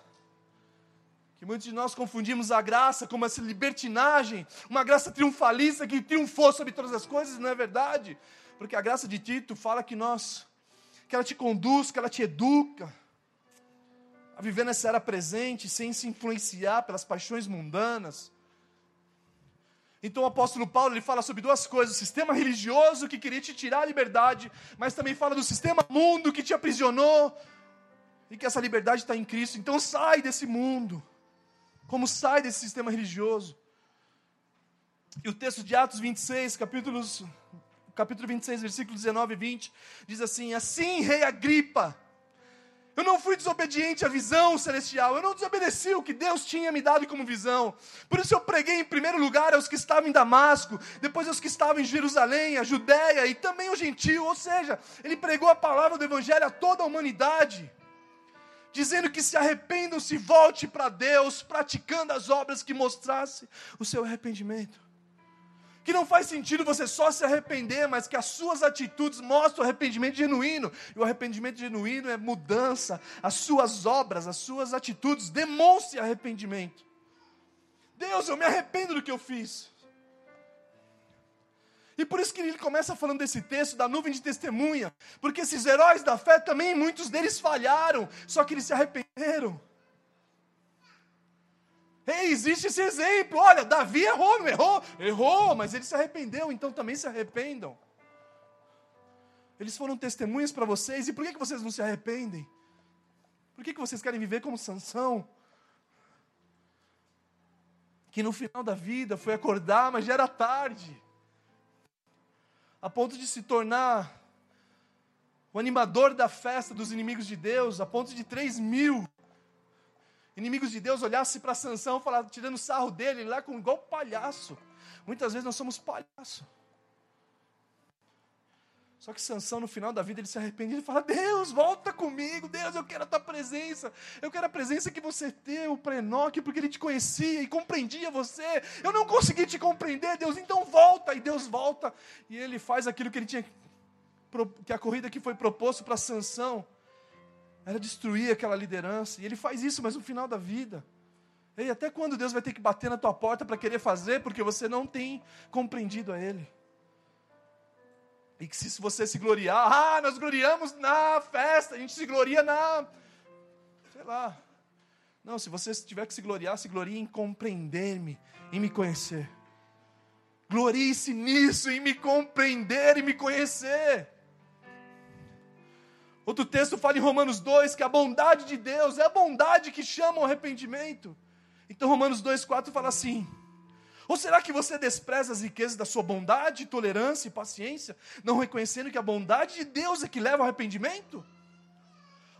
que muitos de nós confundimos a graça com uma libertinagem, uma graça triunfalista que triunfou sobre todas as coisas, não é verdade? Porque a graça de Tito fala que nós, que ela te conduz, que ela te educa a viver nessa era presente sem se influenciar pelas paixões mundanas. Então o apóstolo Paulo ele fala sobre duas coisas: o sistema religioso que queria te tirar a liberdade, mas também fala do sistema mundo que te aprisionou e que essa liberdade está em Cristo. Então sai desse mundo como sai desse sistema religioso. E o texto de Atos 26, capítulos, capítulo 26, versículos 19 e 20, diz assim: Assim, rei Agripa, eu não fui desobediente à visão celestial, eu não desobedeci o que Deus tinha me dado como visão. Por isso eu preguei em primeiro lugar aos que estavam em Damasco, depois aos que estavam em Jerusalém, a Judéia e também o gentio, ou seja, ele pregou a palavra do evangelho a toda a humanidade dizendo que se arrependam, se volte para Deus, praticando as obras que mostrasse o seu arrependimento. Que não faz sentido você só se arrepender, mas que as suas atitudes mostram o arrependimento genuíno. E o arrependimento genuíno é mudança. As suas obras, as suas atitudes demonstrem arrependimento. Deus, eu me arrependo do que eu fiz. E por isso que ele começa falando desse texto da nuvem de testemunha, porque esses heróis da fé também, muitos deles falharam, só que eles se arrependeram. Ei, existe esse exemplo. Olha, Davi errou, errou? Errou, mas ele se arrependeu, então também se arrependam. Eles foram testemunhas para vocês, e por que, que vocês não se arrependem? Por que, que vocês querem viver como Sansão? Que no final da vida foi acordar, mas já era tarde a ponto de se tornar o animador da festa dos inimigos de Deus, a ponto de 3 mil inimigos de Deus olhassem para Sansão, falar, tirando sarro dele, lá com igual palhaço. Muitas vezes nós somos palhaço. Só que Sansão, no final da vida, ele se arrepende e fala: Deus, volta comigo, Deus, eu quero a tua presença. Eu quero a presença que você deu para Enoque, porque ele te conhecia e compreendia você. Eu não consegui te compreender, Deus, então volta. E Deus volta. E ele faz aquilo que ele tinha. Que a corrida que foi proposto para Sansão era destruir aquela liderança. E ele faz isso, mas no final da vida. E até quando Deus vai ter que bater na tua porta para querer fazer, porque você não tem compreendido a Ele? E que se você se gloriar, ah, nós gloriamos na festa, a gente se gloria na. Sei lá. Não, se você tiver que se gloriar, se glorie em compreender-me, em me conhecer. Glorie-se nisso, em me compreender e me conhecer. Outro texto fala em Romanos 2 que a bondade de Deus é a bondade que chama ao arrependimento. Então Romanos 2,4 fala assim: ou será que você despreza as riquezas da sua bondade, tolerância e paciência, não reconhecendo que a bondade de Deus é que leva ao arrependimento?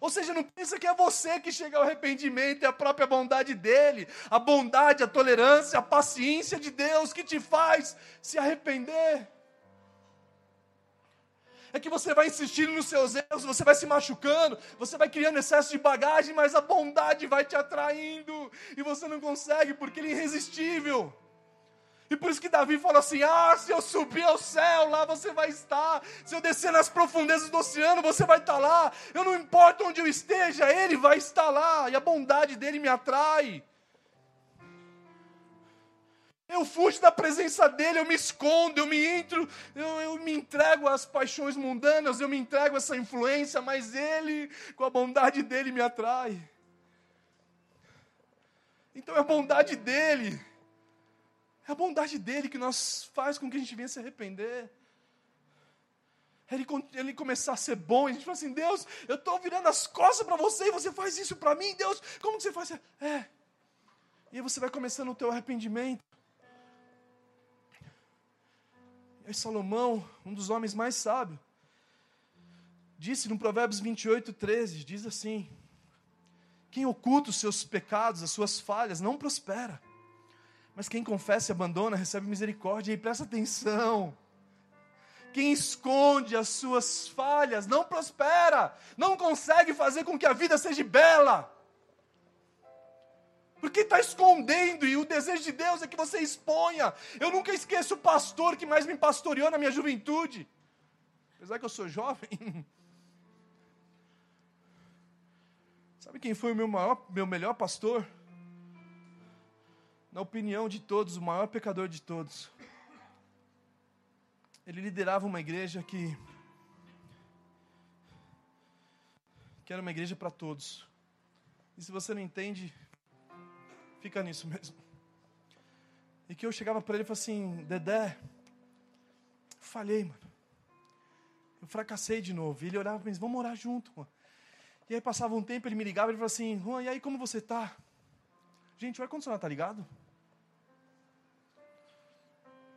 Ou seja, não pensa que é você que chega ao arrependimento, é a própria bondade dele, a bondade, a tolerância, a paciência de Deus que te faz se arrepender. É que você vai insistindo nos seus erros, você vai se machucando, você vai criando excesso de bagagem, mas a bondade vai te atraindo e você não consegue porque ele é irresistível. E por isso que Davi fala assim: Ah, se eu subir ao céu, lá você vai estar. Se eu descer nas profundezas do oceano, você vai estar lá. Eu não importa onde eu esteja, Ele vai estar lá. E a bondade dele me atrai. Eu fujo da presença dele, eu me escondo, eu me entro, eu, eu me entrego às paixões mundanas, eu me entrego a essa influência, mas ele, com a bondade dele, me atrai. Então é a bondade dele é a bondade dele que nos faz com que a gente venha se arrepender. Ele, ele começar a ser bom, e a gente fala assim: Deus, eu estou virando as costas para você e você faz isso para mim, Deus, como que você faz? É. E aí você vai começando o teu arrependimento. E aí Salomão, um dos homens mais sábios, disse no Provérbios 28, 13: diz assim: Quem oculta os seus pecados, as suas falhas, não prospera mas quem confessa e abandona recebe misericórdia. E presta atenção. Quem esconde as suas falhas não prospera, não consegue fazer com que a vida seja bela. Porque está escondendo e o desejo de Deus é que você exponha. Eu nunca esqueço o pastor que mais me pastoreou na minha juventude. Apesar que eu sou jovem. Sabe quem foi o meu, maior, meu melhor pastor? Na opinião de todos, o maior pecador de todos. Ele liderava uma igreja que. que era uma igreja para todos. E se você não entende, fica nisso mesmo. E que eu chegava para ele e falava assim: Dedé, falhei, mano. Eu fracassei de novo. E ele olhava para mim: vamos morar junto, mano. E aí passava um tempo, ele me ligava e falava assim: Juan, e aí como você tá? Gente, o ar-condicionado tá ligado?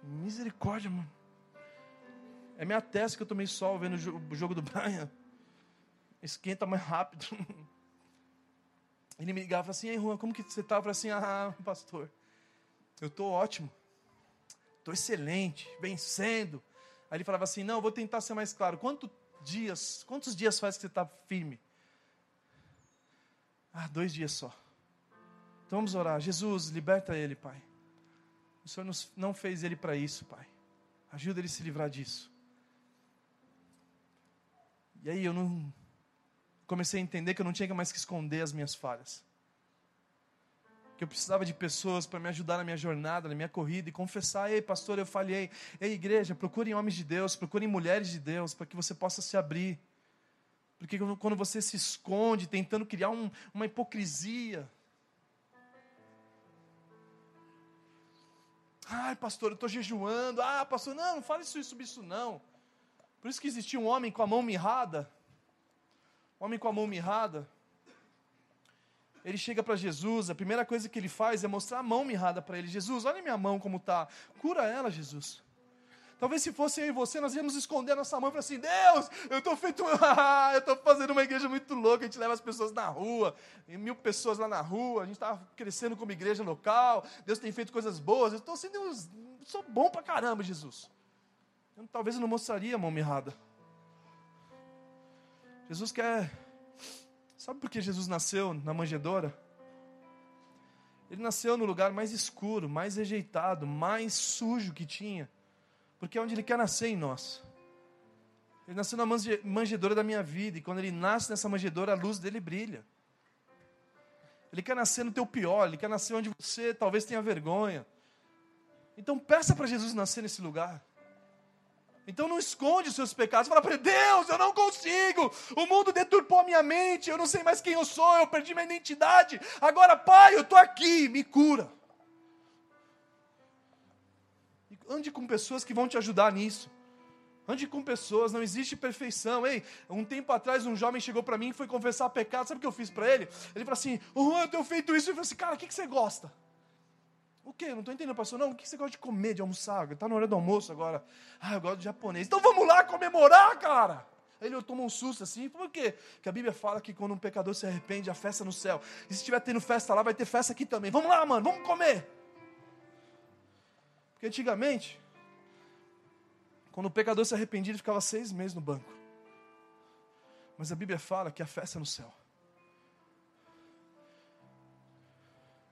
Misericórdia, mano. É minha testa que eu tomei sol vendo o jogo do Brian. Esquenta mais rápido. Ele me ligava assim: Ei, Juan, como que você tá? Eu falei assim: Ah, pastor, eu tô ótimo. Tô excelente, vencendo. Aí ele falava assim: Não, vou tentar ser mais claro. Quantos dias, quantos dias faz que você está firme? Ah, dois dias só. Então vamos orar. Jesus, liberta ele, Pai. O Senhor não fez ele para isso, Pai. Ajuda ele a se livrar disso. E aí eu não comecei a entender que eu não tinha mais que esconder as minhas falhas. Que eu precisava de pessoas para me ajudar na minha jornada, na minha corrida e confessar: ei, pastor, eu falhei. Ei, igreja, procurem homens de Deus, procurem mulheres de Deus, para que você possa se abrir. Porque quando você se esconde, tentando criar um, uma hipocrisia. Ai, pastor, eu estou jejuando. Ah, pastor, não, não fale isso sobre isso, não. Por isso que existia um homem com a mão mirrada. Um homem com a mão mirrada. Ele chega para Jesus, a primeira coisa que ele faz é mostrar a mão mirrada para ele. Jesus, olha minha mão como está. Cura ela, Jesus. Talvez se fosse eu e você, nós íamos esconder a nossa mão e falar assim: Deus, eu estou feito. eu estou fazendo uma igreja muito louca. A gente leva as pessoas na rua, mil pessoas lá na rua. A gente está crescendo como igreja local. Deus tem feito coisas boas. Eu estou sendo. Sou bom pra caramba, Jesus. Eu, talvez eu não mostraria a mão mirrada. Jesus quer. Sabe por que Jesus nasceu na manjedoura? Ele nasceu no lugar mais escuro, mais rejeitado, mais sujo que tinha porque é onde Ele quer nascer em nós. Ele nasceu na manjedoura da minha vida, e quando Ele nasce nessa manjedoura, a luz dele brilha. Ele quer nascer no teu pior, Ele quer nascer onde você talvez tenha vergonha. Então peça para Jesus nascer nesse lugar. Então não esconde os seus pecados. Fala para Deus, eu não consigo. O mundo deturpou a minha mente. Eu não sei mais quem eu sou. Eu perdi minha identidade. Agora, Pai, eu estou aqui. Me cura. Ande com pessoas que vão te ajudar nisso. Ande com pessoas, não existe perfeição. Ei, um tempo atrás um jovem chegou para mim e foi confessar pecado. Sabe o que eu fiz para ele? Ele falou assim: oh, eu tenho feito isso. Eu falei assim: cara, o que, que você gosta? O quê? Não estou entendendo, pastor. Não, o que você gosta de comer, de almoçar? Está na hora do almoço agora. Ah, eu gosto de japonês. Então vamos lá comemorar, cara. Ele eu tomo um susto assim, por quê? Porque a Bíblia fala que quando um pecador se arrepende, a festa no céu. E se estiver tendo festa lá, vai ter festa aqui também. Vamos lá, mano, vamos comer. Porque antigamente, quando o pecador se arrependia, ele ficava seis meses no banco. Mas a Bíblia fala que a festa é no céu.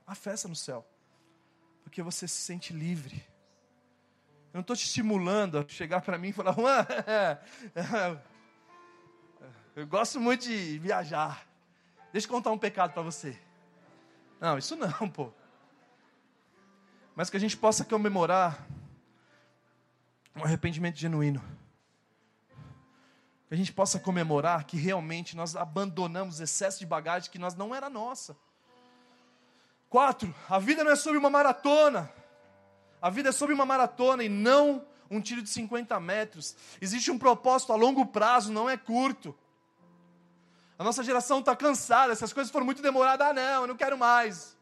A festa é no céu. Porque você se sente livre. Eu não estou te estimulando a chegar para mim e falar, Juan, eu gosto muito de viajar. Deixa eu contar um pecado para você. Não, isso não, pô mas que a gente possa comemorar um arrependimento genuíno. Que a gente possa comemorar que realmente nós abandonamos excesso de bagagem que nós não era nossa. Quatro, a vida não é sobre uma maratona. A vida é sobre uma maratona e não um tiro de 50 metros. Existe um propósito a longo prazo, não é curto. A nossa geração está cansada, essas coisas foram muito demoradas. Ah, não, eu não quero mais.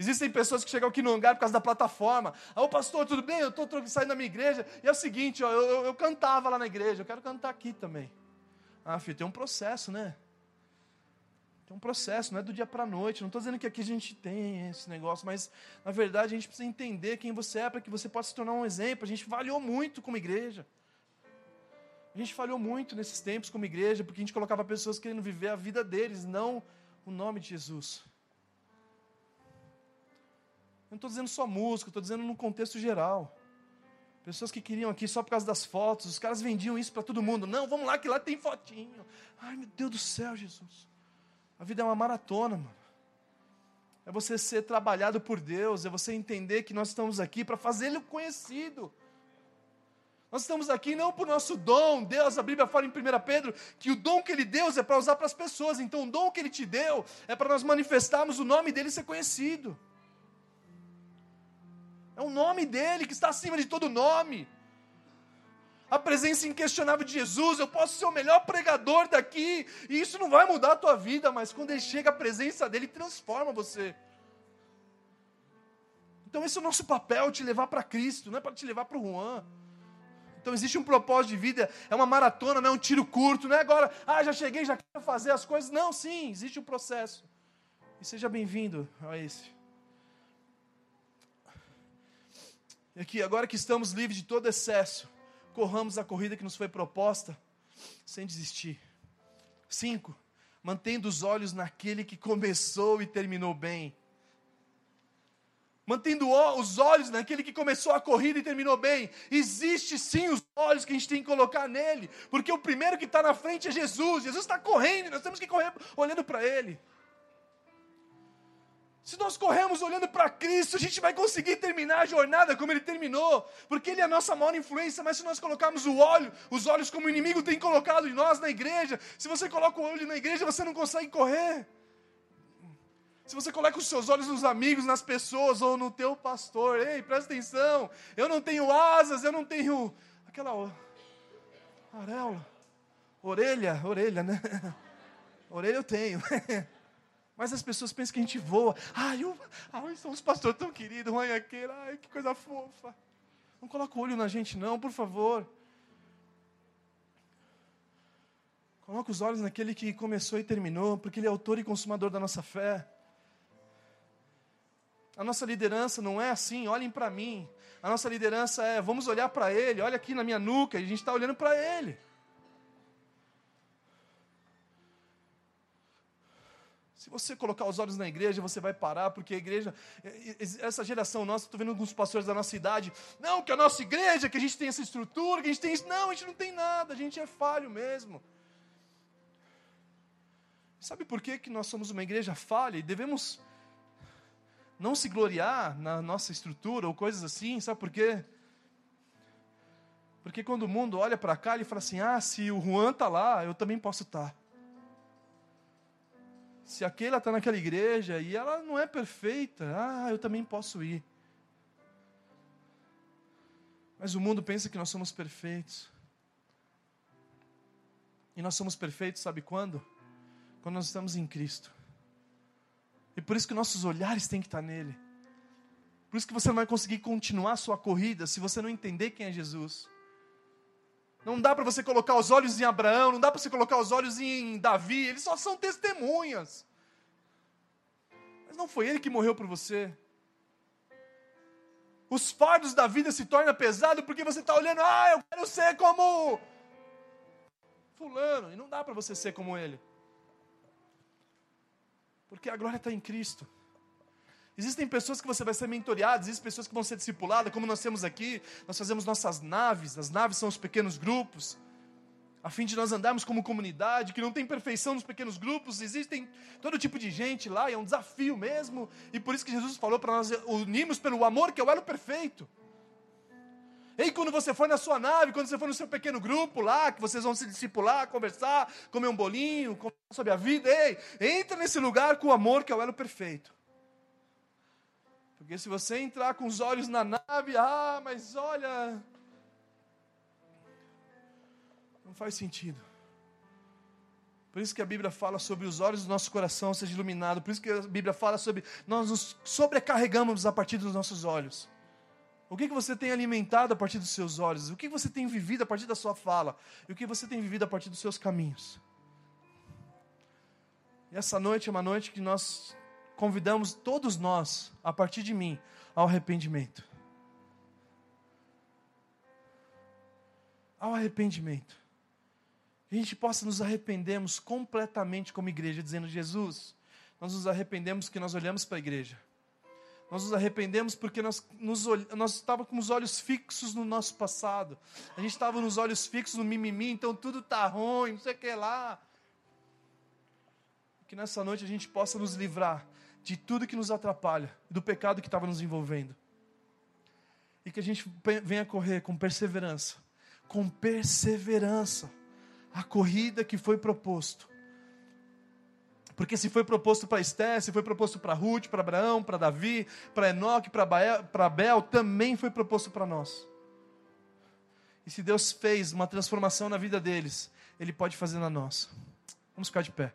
Existem pessoas que chegam aqui no hangar por causa da plataforma. Ah, ô pastor, tudo bem? Eu estou saindo da minha igreja. E é o seguinte, ó, eu, eu, eu, cantava lá na igreja, eu quero cantar aqui também. Ah, filho, tem um processo, né? Tem um processo, não é do dia para a noite. Não estou dizendo que aqui a gente tem esse negócio, mas na verdade a gente precisa entender quem você é para que você possa se tornar um exemplo. A gente falhou muito como igreja. A gente falhou muito nesses tempos como igreja, porque a gente colocava pessoas querendo viver a vida deles, não o nome de Jesus. Não estou dizendo só música, estou dizendo no contexto geral. Pessoas que queriam aqui só por causa das fotos, os caras vendiam isso para todo mundo. Não, vamos lá que lá tem fotinho. Ai, meu Deus do céu, Jesus. A vida é uma maratona, mano. É você ser trabalhado por Deus, é você entender que nós estamos aqui para fazê-lo conhecido. Nós estamos aqui não por nosso dom. Deus, a Bíblia fala em 1 Pedro que o dom que Ele deu é para usar para as pessoas. Então, o dom que Ele te deu é para nós manifestarmos o nome dele ser conhecido. É o nome dele que está acima de todo nome. A presença inquestionável de Jesus, eu posso ser o melhor pregador daqui, e isso não vai mudar a tua vida, mas quando ele chega, a presença dele transforma você. Então, esse é o nosso papel, te levar para Cristo, não é para te levar para o Juan. Então existe um propósito de vida, é uma maratona, não é um tiro curto, não é agora, ah, já cheguei, já quero fazer as coisas. Não, sim, existe um processo. E seja bem-vindo a esse. E aqui, agora que estamos livres de todo excesso, corramos a corrida que nos foi proposta sem desistir. Cinco, mantendo os olhos naquele que começou e terminou bem mantendo os olhos naquele que começou a corrida e terminou bem. Existe sim os olhos que a gente tem que colocar nele, porque o primeiro que está na frente é Jesus. Jesus está correndo nós temos que correr olhando para ele. Se nós corremos olhando para Cristo, a gente vai conseguir terminar a jornada como ele terminou, porque ele é a nossa maior influência. Mas se nós colocarmos o olho, os olhos como o inimigo tem colocado em nós na igreja, se você coloca o olho na igreja, você não consegue correr. Se você coloca os seus olhos nos amigos, nas pessoas ou no teu pastor, ei, presta atenção. Eu não tenho asas, eu não tenho aquela areola, orelha, orelha, né? Orelha eu tenho. Mas as pessoas pensam que a gente voa. Ai, eu, ai são os pastores tão queridos, mãe aquele, ai, que coisa fofa. Não coloca o olho na gente, não, por favor. Coloca os olhos naquele que começou e terminou, porque ele é autor e consumador da nossa fé. A nossa liderança não é assim, olhem para mim. A nossa liderança é, vamos olhar para Ele, olha aqui na minha nuca, a gente está olhando para Ele. Se você colocar os olhos na igreja, você vai parar, porque a igreja, essa geração nossa, estou vendo alguns pastores da nossa idade, não, que a nossa igreja, que a gente tem essa estrutura, que a gente tem isso. Não, a gente não tem nada, a gente é falho mesmo. Sabe por que, que nós somos uma igreja falha e devemos não se gloriar na nossa estrutura ou coisas assim, sabe por quê? Porque quando o mundo olha para cá, ele fala assim: ah, se o Juan está lá, eu também posso estar. Tá. Se aquela está naquela igreja e ela não é perfeita, ah, eu também posso ir. Mas o mundo pensa que nós somos perfeitos. E nós somos perfeitos, sabe quando? Quando nós estamos em Cristo. E por isso que nossos olhares têm que estar nele. Por isso que você não vai conseguir continuar a sua corrida se você não entender quem é Jesus. Não dá para você colocar os olhos em Abraão, não dá para você colocar os olhos em Davi, eles só são testemunhas. Mas não foi ele que morreu por você. Os fardos da vida se tornam pesados porque você está olhando, ah, eu quero ser como Fulano, e não dá para você ser como ele. Porque a glória está em Cristo. Existem pessoas que você vai ser mentoreado, existem pessoas que vão ser discipuladas, como nós temos aqui. Nós fazemos nossas naves, as naves são os pequenos grupos, a fim de nós andarmos como comunidade, que não tem perfeição nos pequenos grupos, existem todo tipo de gente lá, e é um desafio mesmo, e por isso que Jesus falou para nós unirmos pelo amor, que é o elo perfeito. Ei, quando você for na sua nave, quando você for no seu pequeno grupo lá, que vocês vão se discipular, conversar, comer um bolinho, conversar sobre a vida, ei, entra nesse lugar com o amor que é o elo perfeito. Porque se você entrar com os olhos na nave, ah, mas olha. Não faz sentido. Por isso que a Bíblia fala sobre os olhos do nosso coração seja iluminado. Por isso que a Bíblia fala sobre nós nos sobrecarregamos a partir dos nossos olhos. O que, que você tem alimentado a partir dos seus olhos? O que você tem vivido a partir da sua fala? E o que você tem vivido a partir dos seus caminhos? E essa noite é uma noite que nós convidamos todos nós, a partir de mim, ao arrependimento. Ao arrependimento. Que a gente possa nos arrependermos completamente como igreja, dizendo: Jesus, nós nos arrependemos que nós olhamos para a igreja Nós nos arrependemos porque nós, nos, nós estávamos com os olhos fixos no nosso passado. A gente estava nos olhos fixos no mimimi, então tudo está ruim, não sei o que lá. Que nessa noite a gente possa nos livrar de tudo que nos atrapalha, do pecado que estava nos envolvendo. E que a gente venha correr com perseverança, com perseverança, a corrida que foi proposto porque se foi proposto para Esté, se foi proposto para Ruth, para Abraão, para Davi, para Enoque, para Abel, também foi proposto para nós. E se Deus fez uma transformação na vida deles, Ele pode fazer na nossa. Vamos ficar de pé.